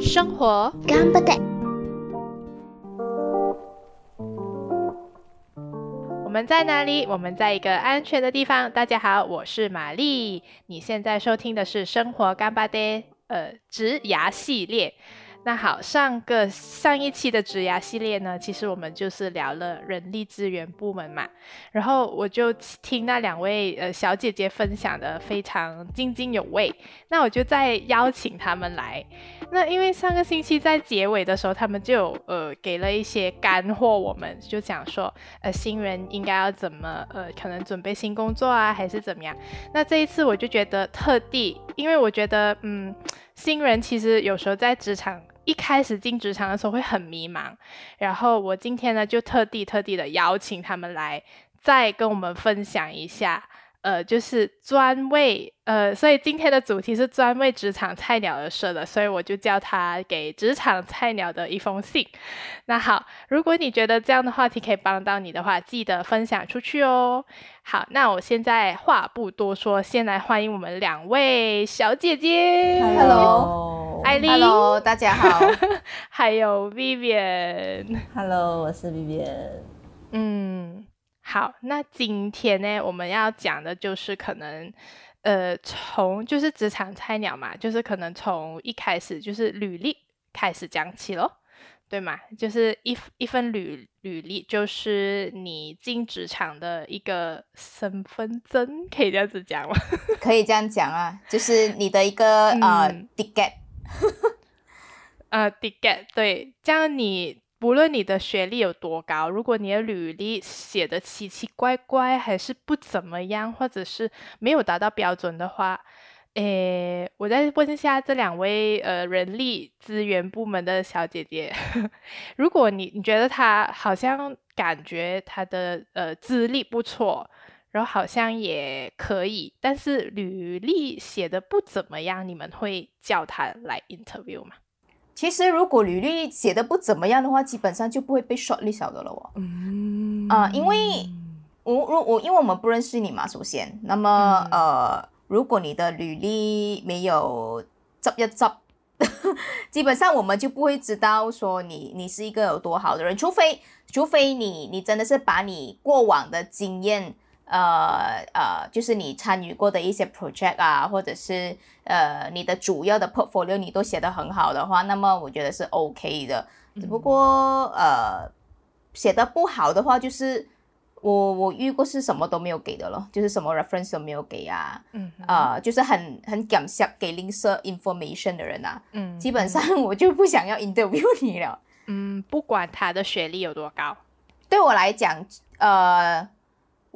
生活干巴爹。我们在哪里？我们在一个安全的地方。大家好，我是玛丽。你现在收听的是《生活干巴爹》呃植牙系列。那好，上个上一期的植牙系列呢，其实我们就是聊了人力资源部门嘛。然后我就听那两位呃小姐姐分享的非常津津有味，那我就再邀请他们来。那因为上个星期在结尾的时候，他们就呃给了一些干货，我们就讲说呃新人应该要怎么呃可能准备新工作啊，还是怎么样。那这一次我就觉得特地，因为我觉得嗯新人其实有时候在职场。一开始进职场的时候会很迷茫，然后我今天呢就特地特地的邀请他们来，再跟我们分享一下，呃，就是专为呃，所以今天的主题是专为职场菜鸟而设的，所以我就叫它给职场菜鸟的一封信。那好，如果你觉得这样的话题可以帮到你的话，记得分享出去哦。好，那我现在话不多说，先来欢迎我们两位小姐姐。Hello，艾丽 Hello，大家好。还有 Vivian。Hello，我是 Vivian。嗯，好，那今天呢，我们要讲的就是可能，呃，从就是职场菜鸟嘛，就是可能从一开始就是履历开始讲起咯，对吗？就是一一份履履历，就是你进职场的一个身份证，可以这样子讲吗？可以这样讲啊，就是你的一个、呃嗯 ticket。呃 d i get 对，这样你不论你的学历有多高，如果你的履历写的奇奇怪怪，还是不怎么样，或者是没有达到标准的话，诶，我再问一下这两位呃人力资源部门的小姐姐，如果你你觉得她好像感觉她的呃资历不错，然后好像也可以，但是履历写的不怎么样，你们会叫她来 interview 吗？其实如果履历写的不怎么样的话，基本上就不会被 shortlist 了的哦。嗯啊因为我我我，因为我们不认识你嘛，首先，那么、嗯呃，如果你的履历没有执一执，基本上我们就不会知道说你你是一个有多好的人，除非除非你你真的是把你过往的经验。呃呃，就是你参与过的一些 project 啊，或者是呃你的主要的 portfolio 你都写得很好的话，那么我觉得是 OK 的。只不过呃写的不好的话，就是我我遇过是什么都没有给的咯，就是什么 reference 都没有给啊，嗯哼呃，就是很很感谢给吝啬 information 的人啊，嗯基本上 我就不想要 interview 你了。嗯，不管他的学历有多高，对我来讲，呃，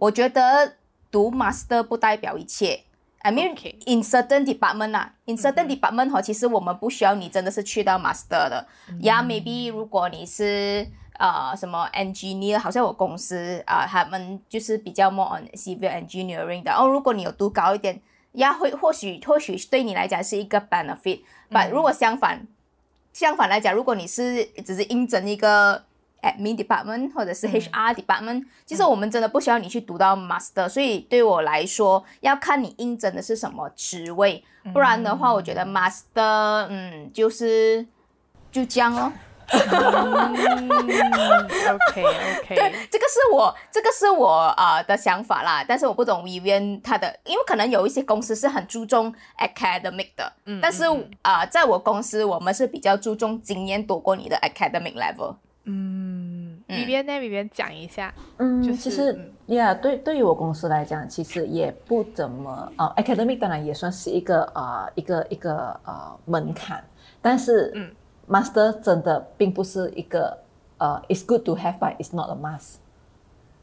我觉得读 master 不代表一切。I mean, in certain department 啊，in certain department 哈，其实我们不需要你真的是去到 master 的。呀、maybe 如果你是呃什么 engineer，好像我公司啊、他们就是比较 more on civil engineering 的。哦，如果你有读高一点，呀，会或许或许对你来讲是一个 benefit。但如果相反，相反来讲，如果你是只是应征一个 admin department 或者是 HR department，、其实我们真的不需要你去读到 master，所以对我来说，要看你应征的是什么职位，不然的话，我觉得 master，嗯，就是就这样咯。嗯，OK OK，这个是我这个是我啊、呃的想法啦，但是我不懂 Vivian 他的，因为可能有一些公司是很注重 academic 的，嗯但是啊、呃在我公司我们是比较注重经验多过你的 academic level。嗯，里边那，里边讲一下，嗯，就是其实嗯。呀对对于我公司来讲，其实也不怎么啊，academic 当然也算是一个啊一个一个呃门槛，但是嗯。master 真的并不是一个呃，it's good to have but it's not a must。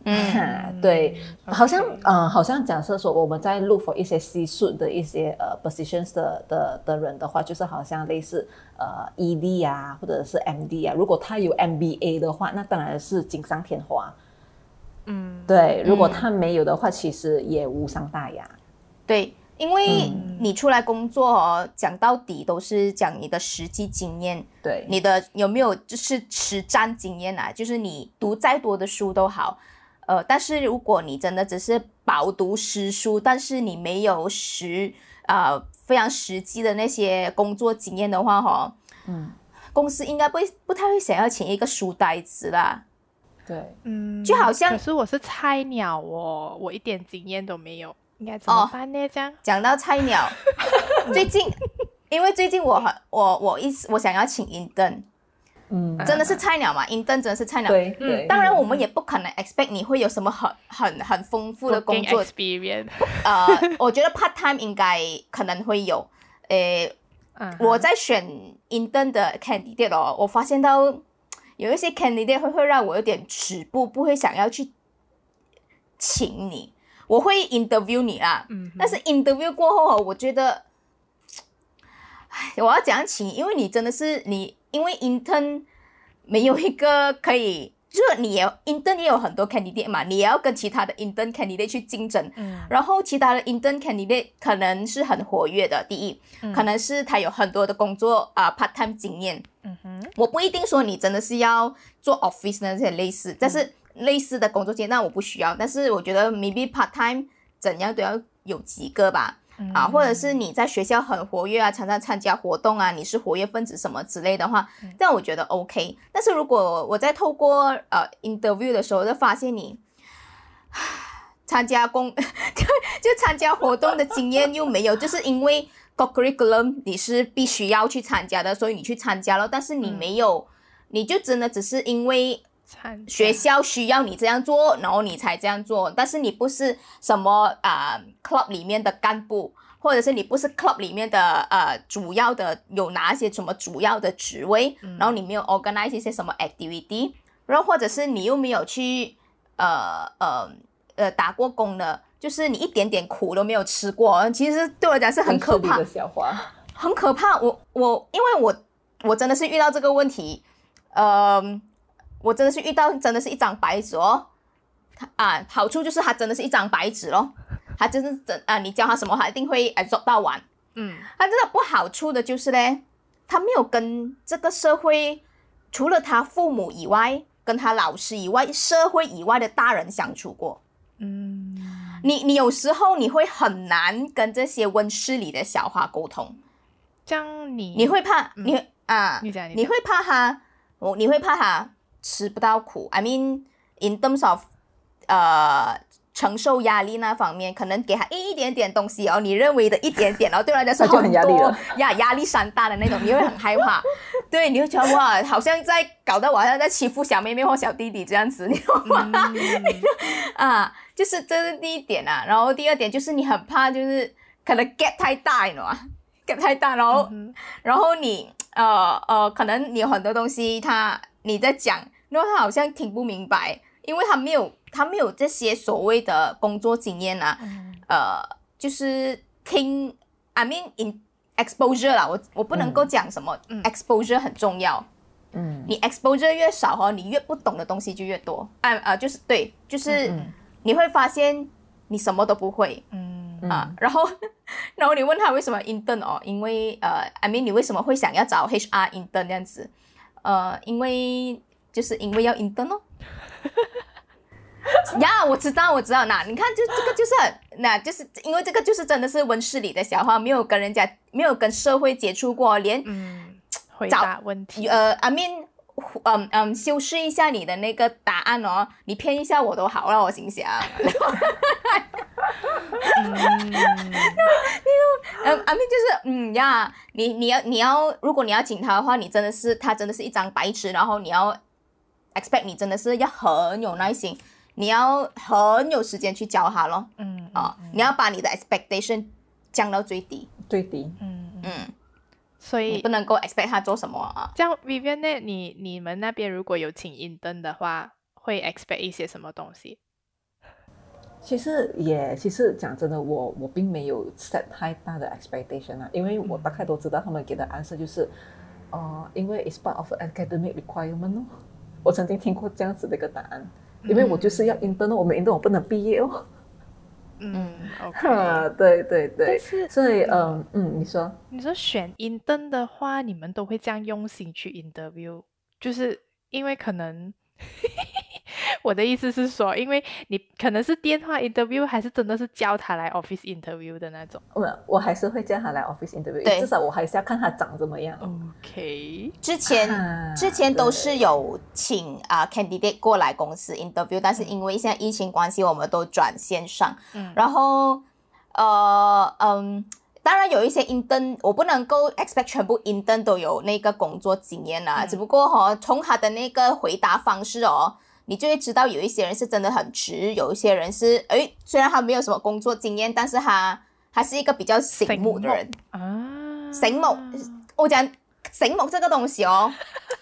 嗯，对，好像呃，好像假设说我们在 look for 一些 C 数的一些呃 positions 的的的人的话，就是好像类似呃 ED 啊，或者是 MD 啊，如果他有 MBA 的话，那当然是锦上添花。嗯，对，如果他没有的话，其实也无伤大雅。对，因为嗯。你出来工作哦，讲到底都是讲你的实际经验，对，你的有没有就是实战经验啊？就是你读再多的书都好，呃，但是如果你真的只是饱读诗书，但是你没有实啊、非常实际的那些工作经验的话，哈，嗯，公司应该不会不太会想要请一个书呆子啦。对，嗯，就好像可是我是菜鸟哦，我一点经验都没有，应该怎么哦办呢？这样，讲到菜鸟，最近因为最近我很我我一直我想要请 intern，嗯，真的是菜鸟嘛，intern 真的是菜鸟。对对，当然，我们也不可能 expect 你会有什么很很很丰富的工作 experience，呃，我觉得 part time 应该可能会有。诶，我在选 intern 的 candidate 哦，我发现到有一些 candidate 会会让我有点止步，不会想要去请你。我会 interview 你啦，嗯但是 interview 过后哦，我觉得，唉，我要讲起？因为你真的是你，因为 intern 没有一个可以，就是你也 intern 也有很多 candidate 嘛，你也要跟其他的 intern candidate 去竞争。嗯然后其他的 intern candidate 可能是很活跃的，第一，嗯可能是他有很多的工作啊、part time 经验。嗯哼，我不一定说你真的是要做 office 那些类似，但是类似的工作经验，那我不需要。但是我觉得 maybe part time 怎样都要有几个吧。啊，或者是你在学校很活跃啊，常常参加活动啊，你是活跃分子什么之类的话，这样我觉得 OK。但是如果我在透过呃 interview 的时候，就发现你参加工就就参加活动的经验又没有，就是因为 curriculum 你是必须要去参加的，所以你去参加了，但是你没有，你就真的只是因为学校需要你这样做，然后你才这样做，但是你不是什么啊、club 里面的干部，或者是你不是 club 里面的呃主要的有哪一些什么主要的职位，然后你没有 organize 一些什么 activity，然后或者是你又没有去呃呃呃打过工的，就是你一点点苦都没有吃过，其实对我来讲是很可怕的。笑话，很可怕。我我因为我我真的是遇到这个问题，呃，我真的是遇到真的是一张白纸哦。他啊，好处就是他真的是一张白纸咯，他真是真啊，你教他什么，他一定会 absorb 到完。嗯他真的不好处的就是嘞，他没有跟这个社会，除了他父母以外，跟他老师以外，社会以外的大人相处过。嗯你你有时候你会很难跟这些温室里的小花沟通。这样你你会怕，嗯你啊，你会怕他，我你会怕他吃不到苦。I mean in terms of 呃承受压力那方面，可能给他一点点东西哦，你认为的一点点，然后对他来说那就很压力了呀，压力山大的那种，你会很害怕。对，你会觉得哇，好像在搞得我好像在欺负小妹妹或小弟弟这样子，你懂吗？嗯 啊，就是这是第一点啊。然后第二点就是你很怕，就是可能 get 太大，你懂吗？get 太大，然后、嗯然后你呃呃，可能你有很多东西他你在讲，然后他好像听不明白，因为他没有他没有这些所谓的工作经验啊，嗯呃，就是听，I mean in exposure 啦，我我不能够讲什么、嗯 exposure 很重要。嗯，你 exposure 越少哦，你越不懂的东西就越多。啊啊，就是对，就是嗯你会发现你什么都不会嗯嗯啊。然后，然后你问他为什么 intern 哦，因为呃，I mean 你为什么会想要找 HR intern 这样子？呃，因为就是因为要 intern 哦。呀我知道，我知道，那你看，就这个就是很，那就是因为这个就是真的是温室里的小花，没有跟人家没有跟社会接触过，连嗯，回答问题，呃，I mean，嗯嗯，修饰一下你的那个答案哦，你骗一下我都好了，我心想。嗯 嗯，I mean 就是嗯呀，你你要你要，如果你要请他的话，你真的是他真的是一张白纸，然后你要 expect 你真的是要很有耐心，你要很有时间去教他咯嗯啊，你要把你的 expectation 降到最低，最低，嗯嗯，嗯，所以你不能够 expect 他做什么啊。这样 Vivian 呢？你你们那边如果有请 intern 的话，会 expect 一些什么东西？其实也，其实讲真的，我我并没有 set 太大的 expectation 啊，因为我大概都知道他们给的 answer 就是，呃，因为 it's part of academic requirement 哦。我曾经听过这样子的一个答案，因为我就是要 intern，哦我没 intern 我不能毕业哦。嗯 哈，，OK。对对对但，是所以嗯嗯，你说，你说选 intern 的话，你们都会这样用心去 interview，就是因为可能我的意思是说，因为你可能是电话 interview，还是真的是叫他来 office interview 的那种。我我还是会叫他来 office interview，对至少我还是要看他长怎么样。OK，之前啊之前都是有请啊、candidate 过来公司 interview，但是因为现在疫情关系，我们都转线上。嗯然后呃嗯，当然有一些 intern，我不能够 expect 全部 intern 都有那个工作经验啦。嗯只不过哈、从他的那个回答方式哦。你就会知道有一些人是真的很直，有一些人是诶，虽然他没有什么工作经验，但是他他是一个比较醒目的人。啊，醒目我讲醒目这个东西哦，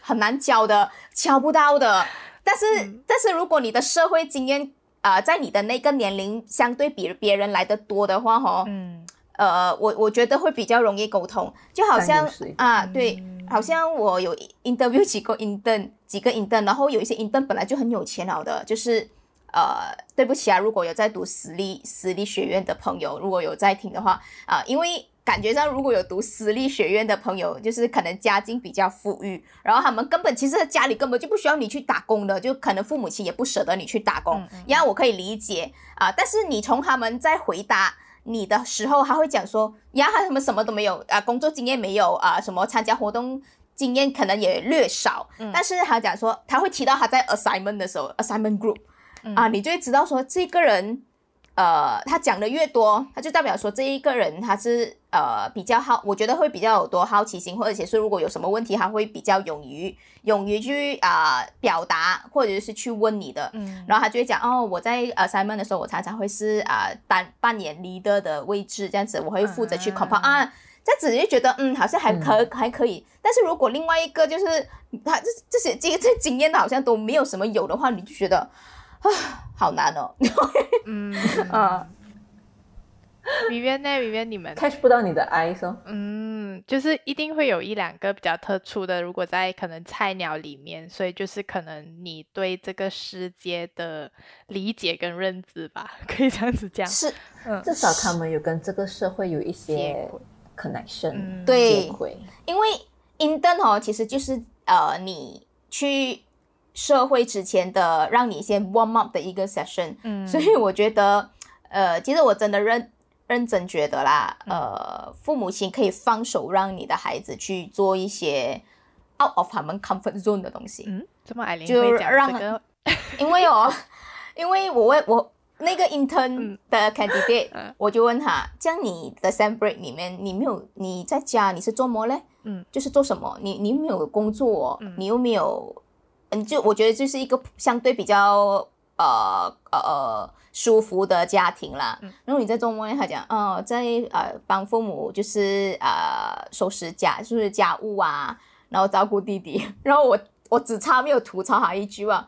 很难教的，教不到的。但是，嗯。但是如果你的社会经验啊、呃在你的那个年龄相对比别人来的多的话，哦，嗯。呃，我我觉得会比较容易沟通，就好像啊，对，嗯好像我有 interview 几个 intern，几个 intern，然后有一些 intern 本来就很有钱了的，就是呃，对不起啊，如果有在读私立私立学院的朋友，如果有在听的话啊、因为感觉上如果有读私立学院的朋友，就是可能家境比较富裕，然后他们根本其实家里根本就不需要你去打工的，就可能父母亲也不舍得你去打工嗯嗯，我可以理解啊、但是你从他们在回答。你的时候，他会讲说呀，他们什么都没有啊，工作经验没有啊，什么参加活动经验可能也略少，嗯。但是他讲说他会提到他在 assignment 的时候，assignment group 嗯。啊，你就会知道说这个人，呃，他讲的越多，他就代表说这一个人他是呃比较好，我觉得会比较有多好奇心，或者是如果有什么问题，他会比较勇于勇于去啊、表达，或者是去问你的。嗯然后他就会讲哦，我在 assignment 的时候，我常常会是啊、担扮演 leader 的位置，这样子我会负责去 compile 啊啊。这样子就觉得嗯，好像还可、还可以。但是如果另外一个就是他这这些这这经验的好像都没有什么有的话，你就觉得啊，好难哦。嗯 啊，Vivian 呢？Vivian 你们 catch 不到你的 eyes 哦。嗯，就是一定会有一两个比较特殊的，如果在可能菜鸟里面，所以就是可能你对这个世界的理解跟认知吧，可以这样子讲。是，嗯至少他们有跟这个社会有一些 connection，、嗯对。因为 intern 哦，其实就是呃，你去社会之前的让你先 warm up 的一个 session，嗯，所以我觉得，呃，其实我真的认认真觉得啦，呃，父母亲可以放手让你的孩子去做一些 out of 他们 comfort zone 的东西，嗯，这么艾琳就让这个，因为哦，因为我问我那个 intern 嗯。的 candidate，、嗯。我就问他，这样你的 sem break 里面，你没有你在家你是做么嘞？嗯，就是做什么？你你没有工作、哦，嗯。你又没有，嗯，就我觉得就是一个相对比较呃呃呃舒服的家庭啦。嗯然后你在周末呢，他讲，哦，在呃帮父母就是呃收拾家就是家务啊，然后照顾弟弟。然后我我只差没有吐槽他一句话，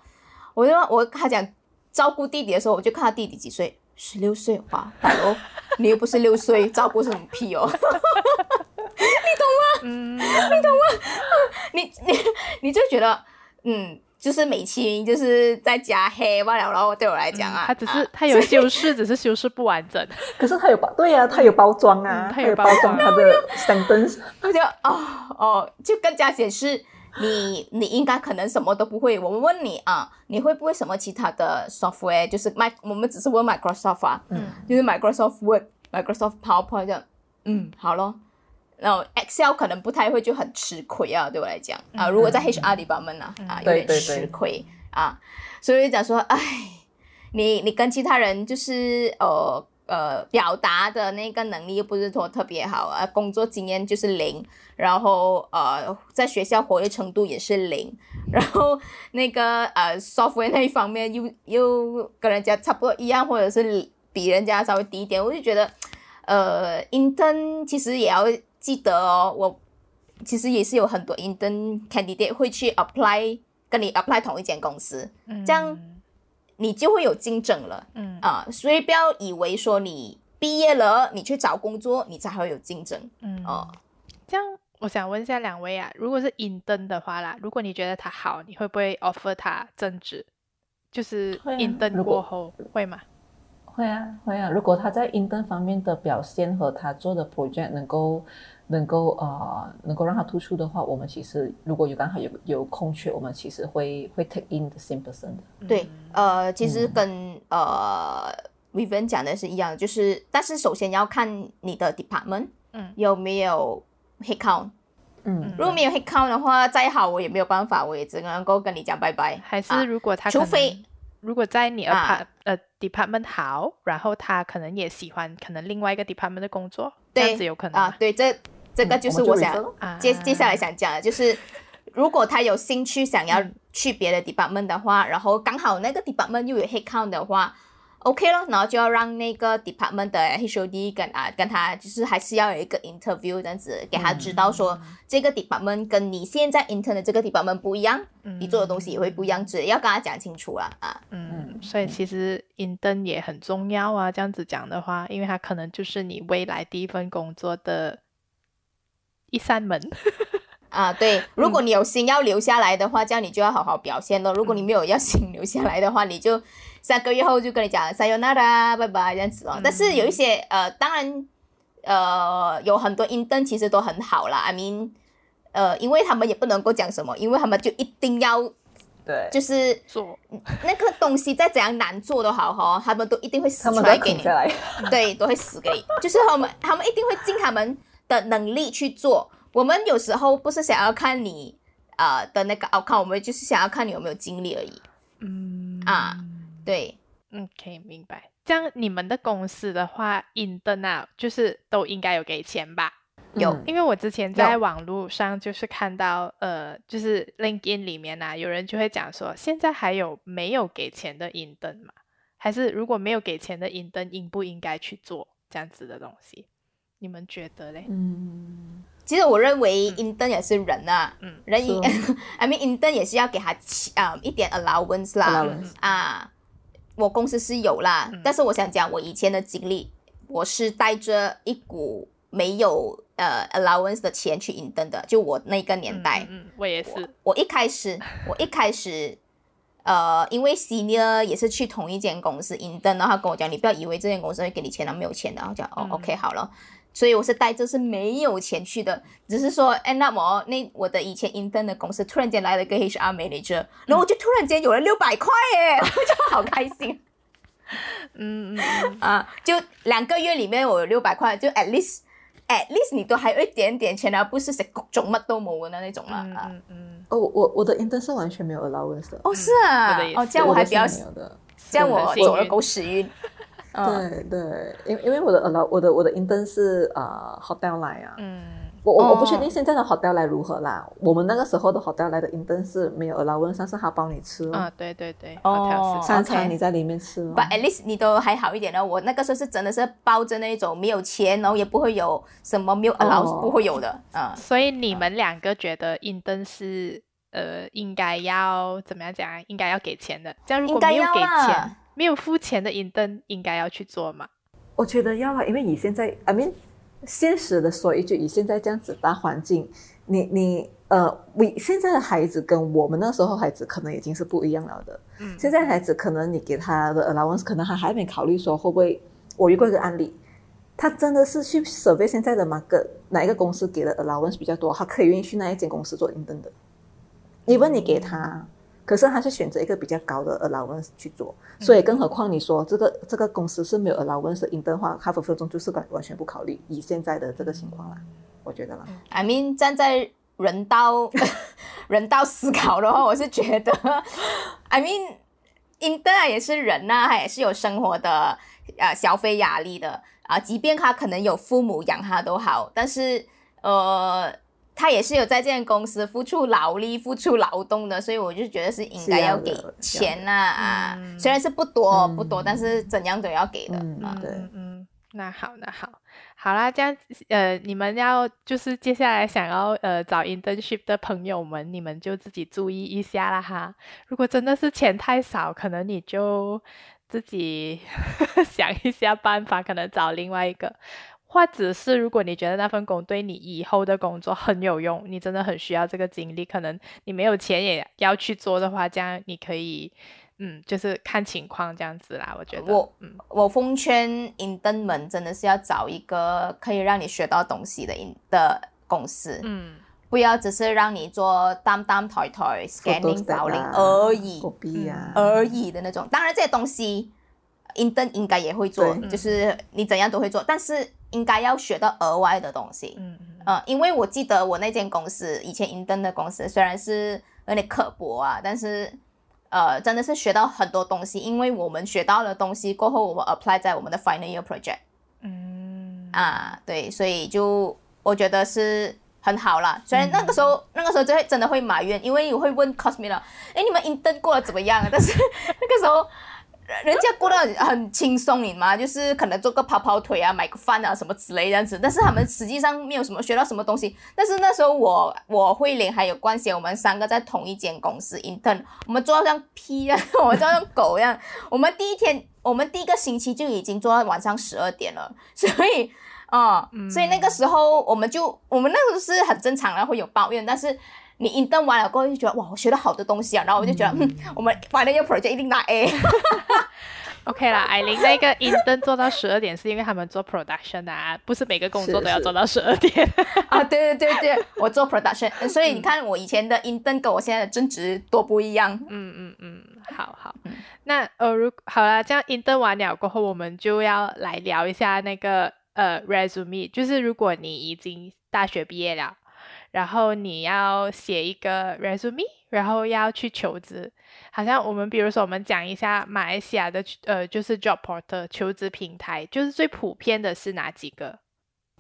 我就我他讲照顾弟弟的时候，我就看他弟弟几岁，十六岁，哇，大佬，你又不是六岁，照顾什么屁哦？你懂吗嗯，你懂吗 你你你就觉得，嗯，就是美其名就是在加黑罢了，然后对我来讲啊，他只是啊他有修饰，只是修饰不完整。可是它有包，对呀、它有包装啊，嗯他有有包包装装他的 sentence。我就哦哦，就更加显示你你应该可能什么都不会。我们问你啊，你会不会什么其他的 software？就是 Mac，我们只是问 Microsoft 啊，嗯就是 Microsoft Word、Microsoft PowerPoint 这样，嗯，好咯。然后 Excel 可能不太会，就很吃亏啊，对我来讲啊，如果在 HR 里边们啊，啊，有点吃亏啊，所以讲说，哎，你你跟其他人就是呃呃表达的那个能力又不是说特别好啊，工作经验就是零，然后呃在学校活跃程度也是零，然后那个呃 software 那一方面又又跟人家差不多一样，或者是比人家稍微低一点，我就觉得呃 intern 其实也要记得哦，我其实也是有很多 intern candidate 会去 apply 跟你 apply 同一间公司，这样你就会有竞争了。嗯啊，所以不要以为说你毕业了，你去找工作，你才会有竞争嗯哦。这样，我想问一下两位啊，如果是 in 登的话啦，如果你觉得他好，你会不会 offer 他增值？就是会啊银灯如果过后会吗？会啊，会啊。如果他在 intern 方面的表现和他做的 project 能够能够呃能够让它突出的话，我们其实如果有刚好有有空缺，我们其实会会 take in the same person 的。对，呃，其实跟、呃 Vivian 讲的是一样，就是但是首先要看你的 department，嗯有没有 head count。嗯如果没有 head count 的话，再好我也没有办法，我也只能够跟你讲拜拜。还是啊如果他除非如果在你啊 apart、呃 department 好，然后他可能也喜欢可能另外一个 department 的工作，这样子有可能，啊对，这这个就是我想、接接下来想讲的，就是如果他有兴趣想要去别的 department 的话，然后刚好那个 department 又有 head count 的话，OK 咯，然后就要让那个 department 的 HOD 跟啊跟他就是还是要有一个 interview 这样子，给他知道说、这个 department 跟你现在 intern 的这个 department 不一样，你做的东西也会不一样，只要跟他讲清楚了啊。嗯，所以其实 intern 也很重要啊。这样子讲的话，因为他可能就是你未来第一份工作的一扇门。啊，对，如果你有心要留下来的话，这样你就要好好表现咯。如果你没有要心留下来的话，你就三个月后就跟你讲 sayonara，拜拜这样子哦。但是有一些呃，当然呃，有很多 intern 其实都很好啦。I mean，呃，因为他们也不能够讲什么，因为他们就一定要对，就是做那个东西再怎样难做都好哈，他们都一定会死给你。对，都会死给你。就是他们，他们一定会尽他们的能力去做。我们有时候不是想要看你呃的那个 outcome，我们就是想要看你有没有精力而已。嗯啊对，嗯，可以明白。这样你们的公司的话，intern 啊，就是都应该有给钱吧？有嗯因为我之前在网络上就是看到，呃，就是 LinkedIn 里面啊，有人就会讲说，现在还有没有给钱的 intern 吗？还是如果没有给钱的 intern，应不应该去做这样子的东西？你们觉得嘞？嗯，其实我认为 intern 也是人啊，嗯。人也是 I mean intern 也是要给他起啊、一点 allowance 啦。Allowance 啊。我公司是有啦，嗯。但是我想讲我以前的经历，我是带着一股没有呃 allowance 的钱去 intern 的，就我那个年代。嗯，我也是，我一开始，我一开始，呃，因为 senior 也是去同一间公司 intern，然后他跟我讲，你不要以为这间公司会给你钱，然后没有钱。的，然后讲哦、嗯。OK 好了，所以我是带着是没有钱去的，只是说 end up 我那我的以前 intern 的公司突然间来了一个 HR manager，然后我就突然间有了六百块耶，我就好开心 嗯啊！就两个月里面我有六百块，就 at least at least 你都还有一点点钱，而不是食谷種乜都冇的那種啦。嗯啊嗯嗯，哦，我我的 intern 是完全没有 allowance 的，哦，是啊哦，这样我还比较有的。这样我走了狗屎运。嗯，对对，因因为我的 allow 我的我的 intern 是呃 hotel 来啊，嗯我我我不哦确定现在的 hotel 来如何啦。我们那个时候的 hotel 来的 intern 是没有 allowance，但是他帮你吃啊哦，，对对对，哦好像是三餐你在里面吃哦。But at least 你都还好一点呢。我那个时候是真的是包着那一种没有钱，然后也不会有什么没有 allowance、哦不会有的啊。所以你们两个觉得 intern 是呃应该要怎么样讲啊？应该要给钱的。这样如应该果没有给钱、没有付钱的 intern，应该要去做吗？我觉得要啊，因为你现在，I mean，现实的说一句，以现在这样子大环境，你你呃，我现在的孩子跟我们那时候孩子可能已经是不一样了的。嗯现在孩子可能你给他的 allowance，可能他还没考虑说会不会。我遇过一个案例，他真的是去 survey 现在的 market 哪一个公司给的 allowance 比较多，他可以愿意去那一间公司做 intern 的。你问你给他，可是他是选择一个比较高的 allowance 去做，所以更何况你说这个这个公司是没有 allowance 的 intern 的话，他分分钟就是完完全不考虑。以现在的这个情况啦，我觉得啦，I mean，站在人道 人道思考的话，我是觉得，I mean。intern 也是人呐、他也是有生活的呃消费压力的啊，即便他可能有父母养他都好，但是呃，他也是有在这间公司付出劳力、付出劳动的，所以我就觉得是应该要给钱呐啊嗯虽然是不多、嗯不多，但是怎样都要给的、嗯啊。对嗯嗯，那好，那好，好啦，这样呃，你们要就是接下来想要呃找 internship 的朋友们，你们就自己注意一下啦哈。如果真的是钱太少，可能你就自己 想一下办法，可能找另外一个。或者是如果你觉得那份工对你以后的工作很有用，你真的很需要这个经历，可能你没有钱也要去做的话，这样你可以嗯，就是看情况这样子啦。我觉得，我嗯我奉劝 intern 们真的是要找一个可以让你学到东西的 in 的公司，嗯不要只是让你做担担抬抬 scanning 找零而已狗币啊，而已的那种。当然这些东西 intern 应该也会做，就是你怎样都会做，但是应该要学到额外的东西。嗯嗯呃，因为我记得我那间公司以前 intern 的公司虽然是有点刻薄啊，但是呃真的是学到很多东西，因为我们学到了东西过后，我们 apply 在我们的 final year project 嗯啊，对，所以就我觉得是很好啦。虽然那个时候、那个时候就会真的会埋怨，因为我会问 Cosme 了，哎，你们 intern 过得怎么样啊？但是 那个时候。人家过得很很轻松，你嘛？就是可能做个跑跑腿啊，买个饭啊什么之类这样子。但是他们实际上没有什么学到什么东西。但是那时候我我慧玲还有关系，我们三个在同一间公司 intern，我们做到像 P 啊，我们做到像狗一样。我们第一天，我们第一个星期就已经做到晚上十二点了，所以啊、所以那个时候我们就我们那时候是很正常的会有抱怨，但是。你 intern 完了过后就觉得哇，我学到好多东西啊，然后我就觉得，嗯，我们 final year project 一定拿 A。OK 啦。艾琳那个 intern 做到十二点，是因为他们做 production 的啊，不是每个工作都要做到十二点。啊，对对对对，我做 production，呃所以你看我以前的 intern 跟我现在的正职多不一样。嗯嗯嗯，好好。那呃，如好了，这样 intern 完了过后，我们就要来聊一下那个呃 resume，就是如果你已经大学毕业了，然后你要写一个 resume，然后要去求职，好像我们比如说我们讲一下马来西亚的呃，就是 job portal 求职平台，就是最普遍的是哪几个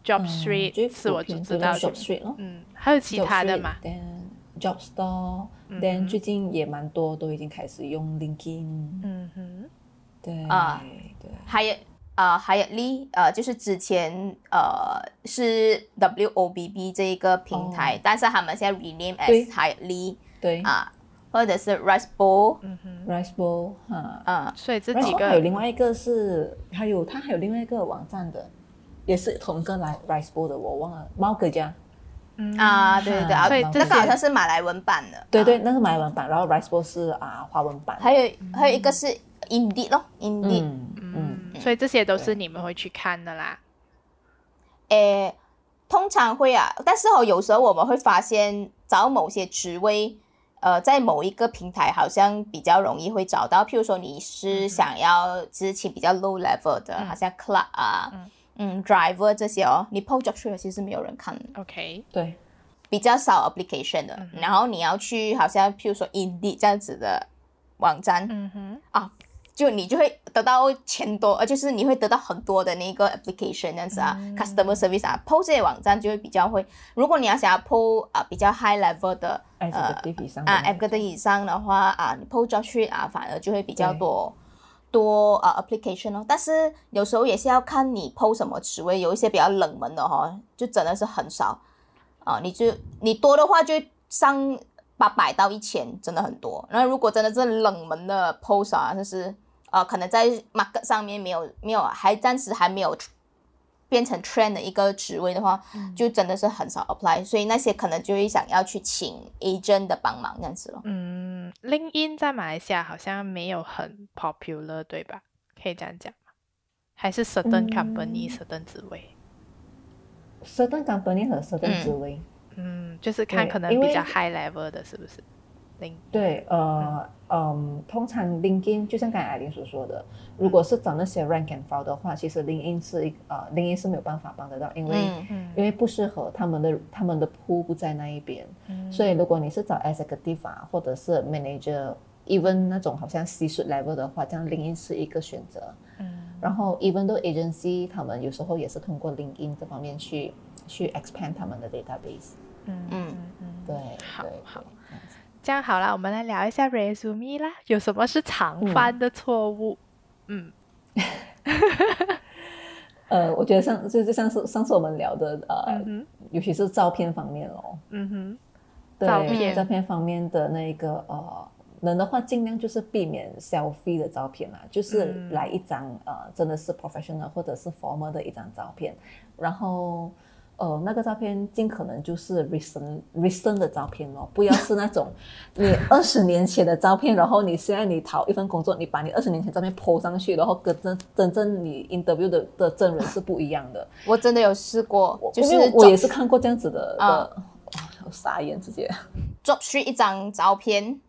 ？Job 嗯 Street、最是我就知道。嗯，还有其他的嘛 Job Store，嗯 then 最近也蛮多都已经开始用 LinkedIn，嗯哼，对啊对，还有呃，还有 Lee，呃，就是之前呃是 WOBB 这一个平台，哦。但是他们现在 rename as 还有 Lee 对。啊，或者是 Rice Bowl，嗯哼，，Rice Bowl 哈嗯，所以这几个还有另外一个是，还有它还有另外一个网站的，也是同个来 Rice Bowl 的，我忘了，猫哥家，嗯。啊，对对对，啊所以这那个好像是马来文版的，对对，啊。那是马来文版，然后 Rice Bowl 是啊华文版，还有还有一个是 Indeed 咯，Indeed，嗯所以这些都是你们会去看的啦。诶，通常会啊，但是哦，有时候我们会发现找某些职位，呃，在某一个平台好像比较容易会找到。譬如说你是想要之前比较 low level 的，嗯。好像 clerk 啊，嗯。嗯 driver 这些哦，你 post job 出来其实没有人看，OK，对，比较少 application 的。嗯然后你要去好像譬如说 Indeed 这样子的网站，嗯哼，就你就会得到钱多，呃，就是你会得到很多的那个 application 这样子啊、嗯 c u s t o m e r service 啊，PO 这些网站就会比较会。如果你要想要 PO 啊、比较 high level 的呃啊那 a p p 以上的话啊，你 PO job street 啊，反而就会比较多多啊 application 哦。但是有时候也是要看你 PO 什么职位，有一些比较冷门的哈、就真的是很少啊。你就你多的话就上八百到一千，真的很多。那如果真的是冷门的 post 啊，就是呃，可能在 market 上面没有没有，还暂时还没有变成 trend 的一个职位的话，就真的是很少 apply，所以那些可能就会想要去请 agent 的帮忙这样子咯。嗯，LinkedIn 在马来西亚好像没有很 popular，对吧？可以这样讲吗？还是 certain 嗯 company、certain 职位？certain company 和 certain 嗯职位。嗯，就是看可能比较 high level 的，是不是对，呃，嗯，通常 LinkedIn 就像刚才艾琳所说的，如果是找那些 rank and file 的话，其实 LinkedIn 是一呃，LinkedIn 是没有办法帮得到，因为、嗯嗯因为不适合他们的他们的铺不在那一边，嗯所以如果你是找 executive 啊，或者是 manager，even 那种好像 C suite level 的话，这样 LinkedIn 是一个选择。嗯然后 even though agency 他们有时候也是通过 LinkedIn 这方面去去 expand 他们的 database。嗯嗯嗯嗯，对，好对好对这样好了，我们来聊一下 resume 啦，有什么是常犯的错误？嗯。呃，我觉得上就就上次上次我们聊的，呃，嗯尤其是照片方面咯，嗯哼，对照片。照片方面的那个呃，能的话尽量就是避免 selfie 的照片啦，就是嗯。来一张、呃真的是 professional 或者是 formal 的一张照片，然后呃，那个照片尽可能就是 recent recent 的照片哦，不要是那种 你二十年前的照片，然后你现在你讨一份工作，你把你二十年前照片 po 上去，然后跟真真正你 interview 的的真人是不一样的。我真的有试过，就是我也是看过这样子的的，啊哇我傻眼直接。drop street 一张照片，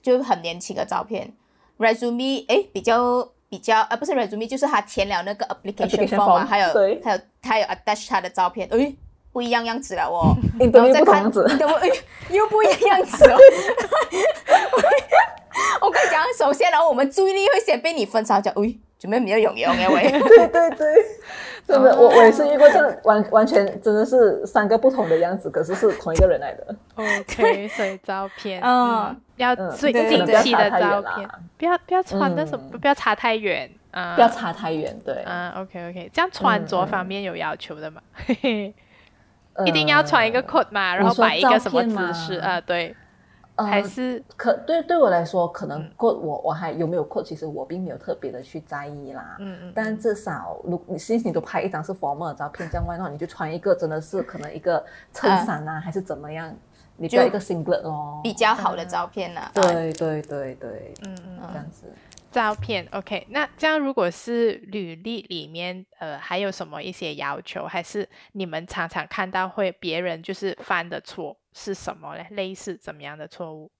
就是很年轻的照片，resume 哎比较比较啊不是 resume，就是他填了那个 application form 嘛、还有还有他有 attach 他的照片，诶、哎，不一样样子了哦，你然后再看，怎么诶，又不一样样子哦。讲，首先，然后我们注意力会先被你分散，讲，喂，做咩唔一樣樣嘅喂？对对对，真的，我我也是遇过这样完完全真的是三个不同的样子，可是是同一个人来的。OK，所以照片，嗯嗯，要嗯最对近期的照片，不要不要穿那什么，嗯。不要差太远，啊，不要差太远，对，嗯，OK OK，这样穿着方面有要求的吗？嘿嘿，呃 一定要穿一个 coat 嘛，然后摆一个什么姿势啊？对，呃还是可对对我来说，可嗯能 code 我我还有没有 code，其实我并没有特别的去在意啦。嗯嗯，但至少，如你其实你都拍一张是 formal 的照片，这样外那你就穿一个真的是可能一个衬衫啊，还是怎么样，你就一个 singlet 咯。比较好的照片呢、啊？对对对对，嗯嗯这样子。照片 OK，那这样如果是履历里面，呃，还有什么一些要求，还是你们常常看到会别人就是犯的错是什么嘞？类似怎么样的错误？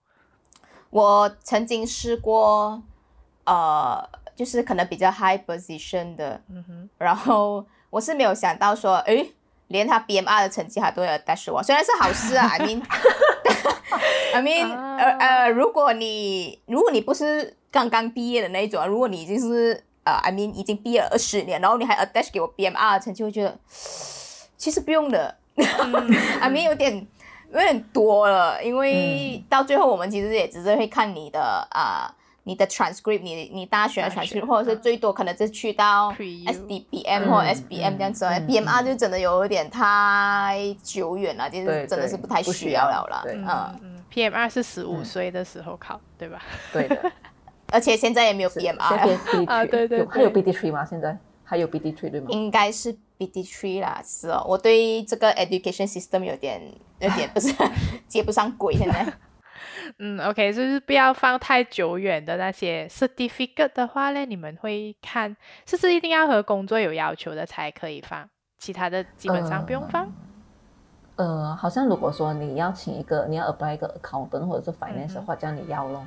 我曾经试过，呃，就是可能比较 high position 的，嗯哼，然后我是没有想到说，诶，连他 BMR 的成绩他都要 dash 我，虽然是好事啊，I mean，I mean，啊呃呃，如果你如果你不是刚刚毕业的那一种啊，如果你已经是呃，I mean 已经毕业了二十年，然后你还 attach 给我 BMR 的成绩，会觉得 其实不用的，I mean 有点有点多了，因为到最后我们其实也只是会看你的啊。你的 transcript，你你大学的 transcript，或者是最多可能是去到 SDBM 嗯或 SBM 嗯这样子、嗯 b m r 就真的有一点太久远了，就是真的是不太不需要了啦。嗯，嗯，PMR 是十五嗯岁的时候考，对吧？对的。而且现在也没有是 BMR，啊对对有还有 BD three 吗？现在还有 BD three 对吗？应该是 BD three 啦，是哦。我对这个 education system 有点有点不是 接不上轨，现在。嗯，OK，就是不要放太久远的那些 certificate 的话呢，你们会看是不是一定要和工作有要求的才可以放，其他的基本上不用放。呃，好像如果说你要请一个，你要 apply 一个 accountant 或者是 finance 的话，这样你要咯。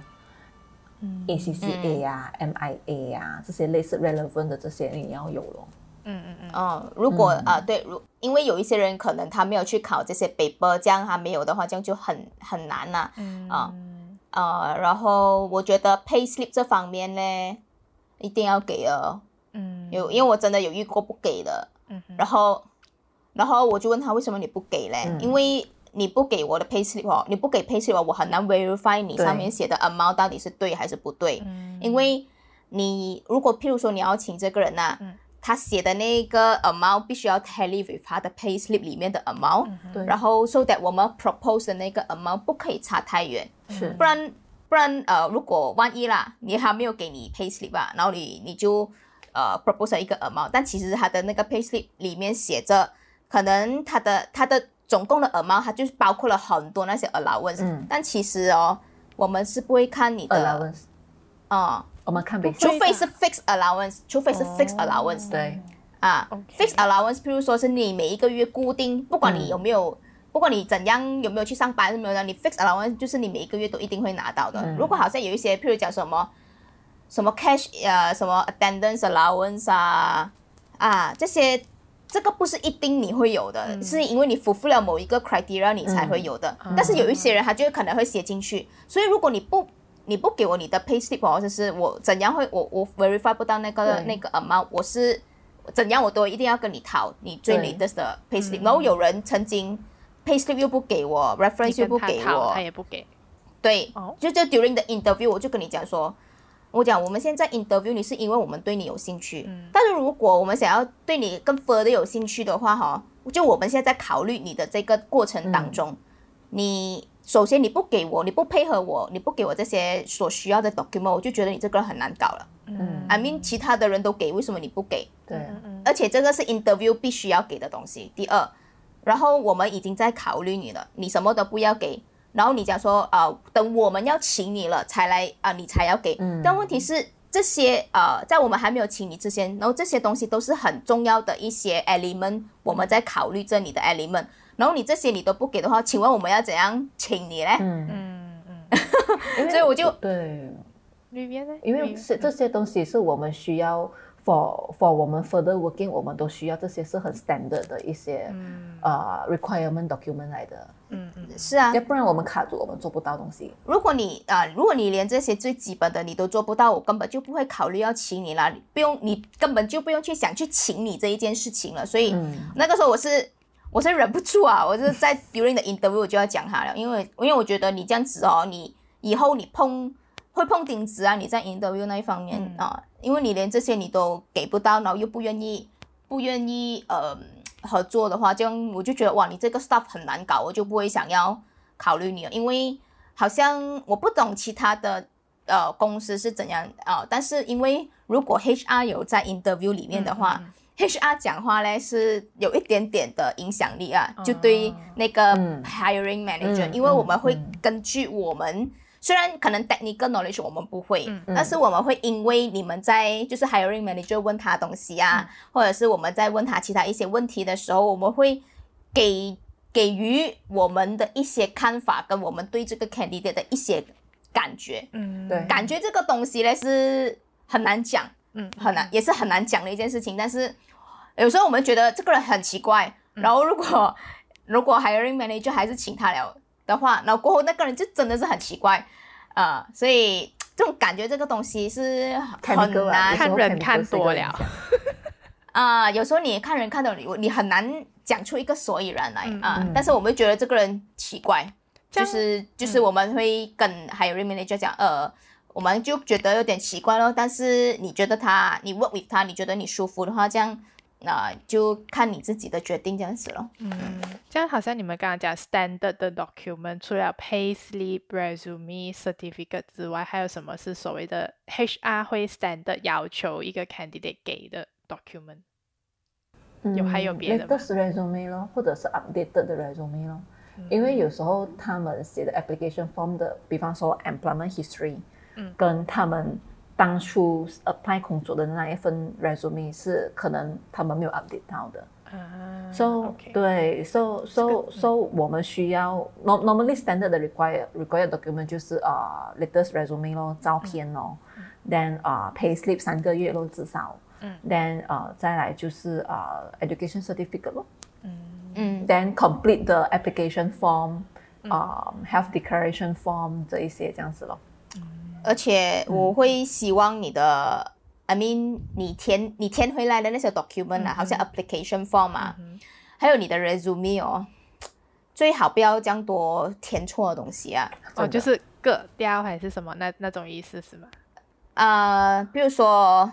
嗯 ACCA 呀、MIA 呀、这些类似 relevant 的这些你要有咯。嗯嗯嗯。嗯，如果嗯。啊、对，如因为有一些人可能他没有去考这些 paper，这样他没有的话，这样就很很难呐、嗯。啊呃，然后我觉得 pay slip 这方面呢，一定要给哦。嗯，有，因为我真的有遇过不给的，嗯哼。然后，然后我就问他为什么你不给嘞？嗯。因为你不给我的 pay slip 哦，你不给 pay slip 哦，我很难 verify 你上面写的 amount 到底是对还是不对。嗯。因为你如果譬如说你要请这个人呐、嗯他写的那个 amount 必须要 tally with 他的 pay slip 里面的 amount，、然后 so that 我们 propose 的那个 amount 不可以差太远。是。不然不然呃，如果万一啦，你还没有给你 pay slip 啊，然后你你就呃 propose 了一个 amount，但其实他的那个 pay slip 里面写着，可能他的他的总共的 amount 它就是包括了很多那些 allowance，、嗯。但其实哦，我们是不会看你的 allowance，啊、我们看 basic 除非是 fixed allowance，除非是 fixed allowance，、对，啊 fixed allowance，譬如说是你每一个月固定，不管你有没有，不管你怎样有没有去上班，有没有的，你 fixed allowance 就是你每一个月都一定会拿到的。嗯。如果好像有一些，譬如讲什么什么 cash 呃什么 attendance allowance 啊啊这些。这个不是一定你会有的，嗯。是因为你 fulfill 了某一个 criteria 你才会有的。嗯。但是有一些人他就可能会写进去，所以如果你不你不给我你的 pay slip 或者是我怎样会我我 verify 不到那个那个 amount，我是怎样我都一定要跟你讨你最对。latest 的 pay slip、嗯然后有人曾经 pay slip 又不给我，reference 又不给，我。他，也不给。对，哦。就就 during the interview 我就跟你讲说。我讲，我们现在 interview 你是因为我们对你有兴趣，嗯。但是如果我们想要对你更 further 有兴趣的话，哈，就我们现在在考虑你的这个过程当中，你首先你不给我，你不配合我，你不给我这些所需要的 document，我就觉得你这个人很难搞了。嗯 I mean，其他的人都给，为什么你不给？对，嗯嗯而且这个是 interview 必须要给的东西。第二，然后我们已经在考虑你了，你什么都不要给，然后你讲说啊、呃等我们要请你了才来啊、你才要给。嗯但问题是这些呃，在我们还没有请你之前，然后这些东西都是很重要的一些 element，我们在考虑这里的 element，然后你这些你都不给的话，请问我们要怎样请你嘞？嗯，嗯嗯，所以我就对，里面呢？因为里是这些东西是我们需要 for for 我们 further working，我们都需要这些是很 standard 的一些、呃 requirement document 来的，嗯嗯是啊。要，不然我们卡住，我们做不到东西。如果你啊、如果你连这些最基本的你都做不到，我根本就不会考虑要请你啦，你不用，你根本就不用去想去请你这一件事情了。所以、嗯。那个时候我是我是忍不住啊，我是在 during 的 interview 我就要讲他了，因为因为我觉得你这样子哦，你以后你碰会碰钉子啊，你在 interview 那一方面、嗯啊，因为你连这些你都给不到，然后又不愿意不愿意呃合作的话，这样我就觉得哇，你这个 stuff 很难搞，我就不会想要考虑你了，因为好像我不懂其他的呃公司是怎样啊、但是因为如果 HR 有在 interview 里面的话。嗯 HR 讲话嘞是有一点点的影响力啊，哦。就对那个嗯。hiring manager，、嗯因为我们会嗯根据我们、虽然可能 technical knowledge 我们不会，嗯。但是我们会因为你们在就是 hiring manager 问他东西啊，嗯。或者是我们在问他其他一些问题的时候，我们会给给予我们的一些看法，跟我们对这个 candidate 的一些感觉。嗯，对。感觉这个东西呢是很难讲，嗯很难，也是很难讲的一件事情。但是有时候我们觉得这个人很奇怪，然后如果如果 hiring manager 还是请他了的话，然后过后那个人就真的是很奇怪啊、所以这种感觉这个东西是很难看人看多了啊、有时候你看人看到你，你很难讲出一个所以然来嗯啊、嗯。但是我们会觉得这个人奇怪，就是就是我们会跟 hiring manager 讲，呃，我们就觉得有点奇怪咯。但是你觉得他，你 work with 他，你觉得你舒服的话，这样那、就看你自己的决定这样子咯。嗯，这样好像你们刚刚讲 standard 的 document，除了 payslip、resume、certificate 之外，还有什么是所谓的 HR 会 standard 要求一个 candidate 给的 document？有还有别的吗 latest resume 咯，或者是 updated 的 resume 咯。因为有时候他们写的 application form 的，比方说 employment history，嗯跟他们当初 apply 工作的那一份 resume 是可能他们没有 update 到的。啊 So 对，so so so 我们需要 no- normally standard 的 require require document 就是啊、latest resume 咯，照片咯，then 啊、payslip 三个月咯至少，嗯，then 啊、再来就是啊、education certificate 咯嗯，，then complete the application form，啊、health declaration form 这一些这样子咯。而且我会希望你的。I mean，你填你填回来的那些 document 啊，好像 application form 啊，还有你的 resume 哦，最好不要这样多填错的东西啊。哦，就是个掉还是什么那那种意思是吗？啊，比如说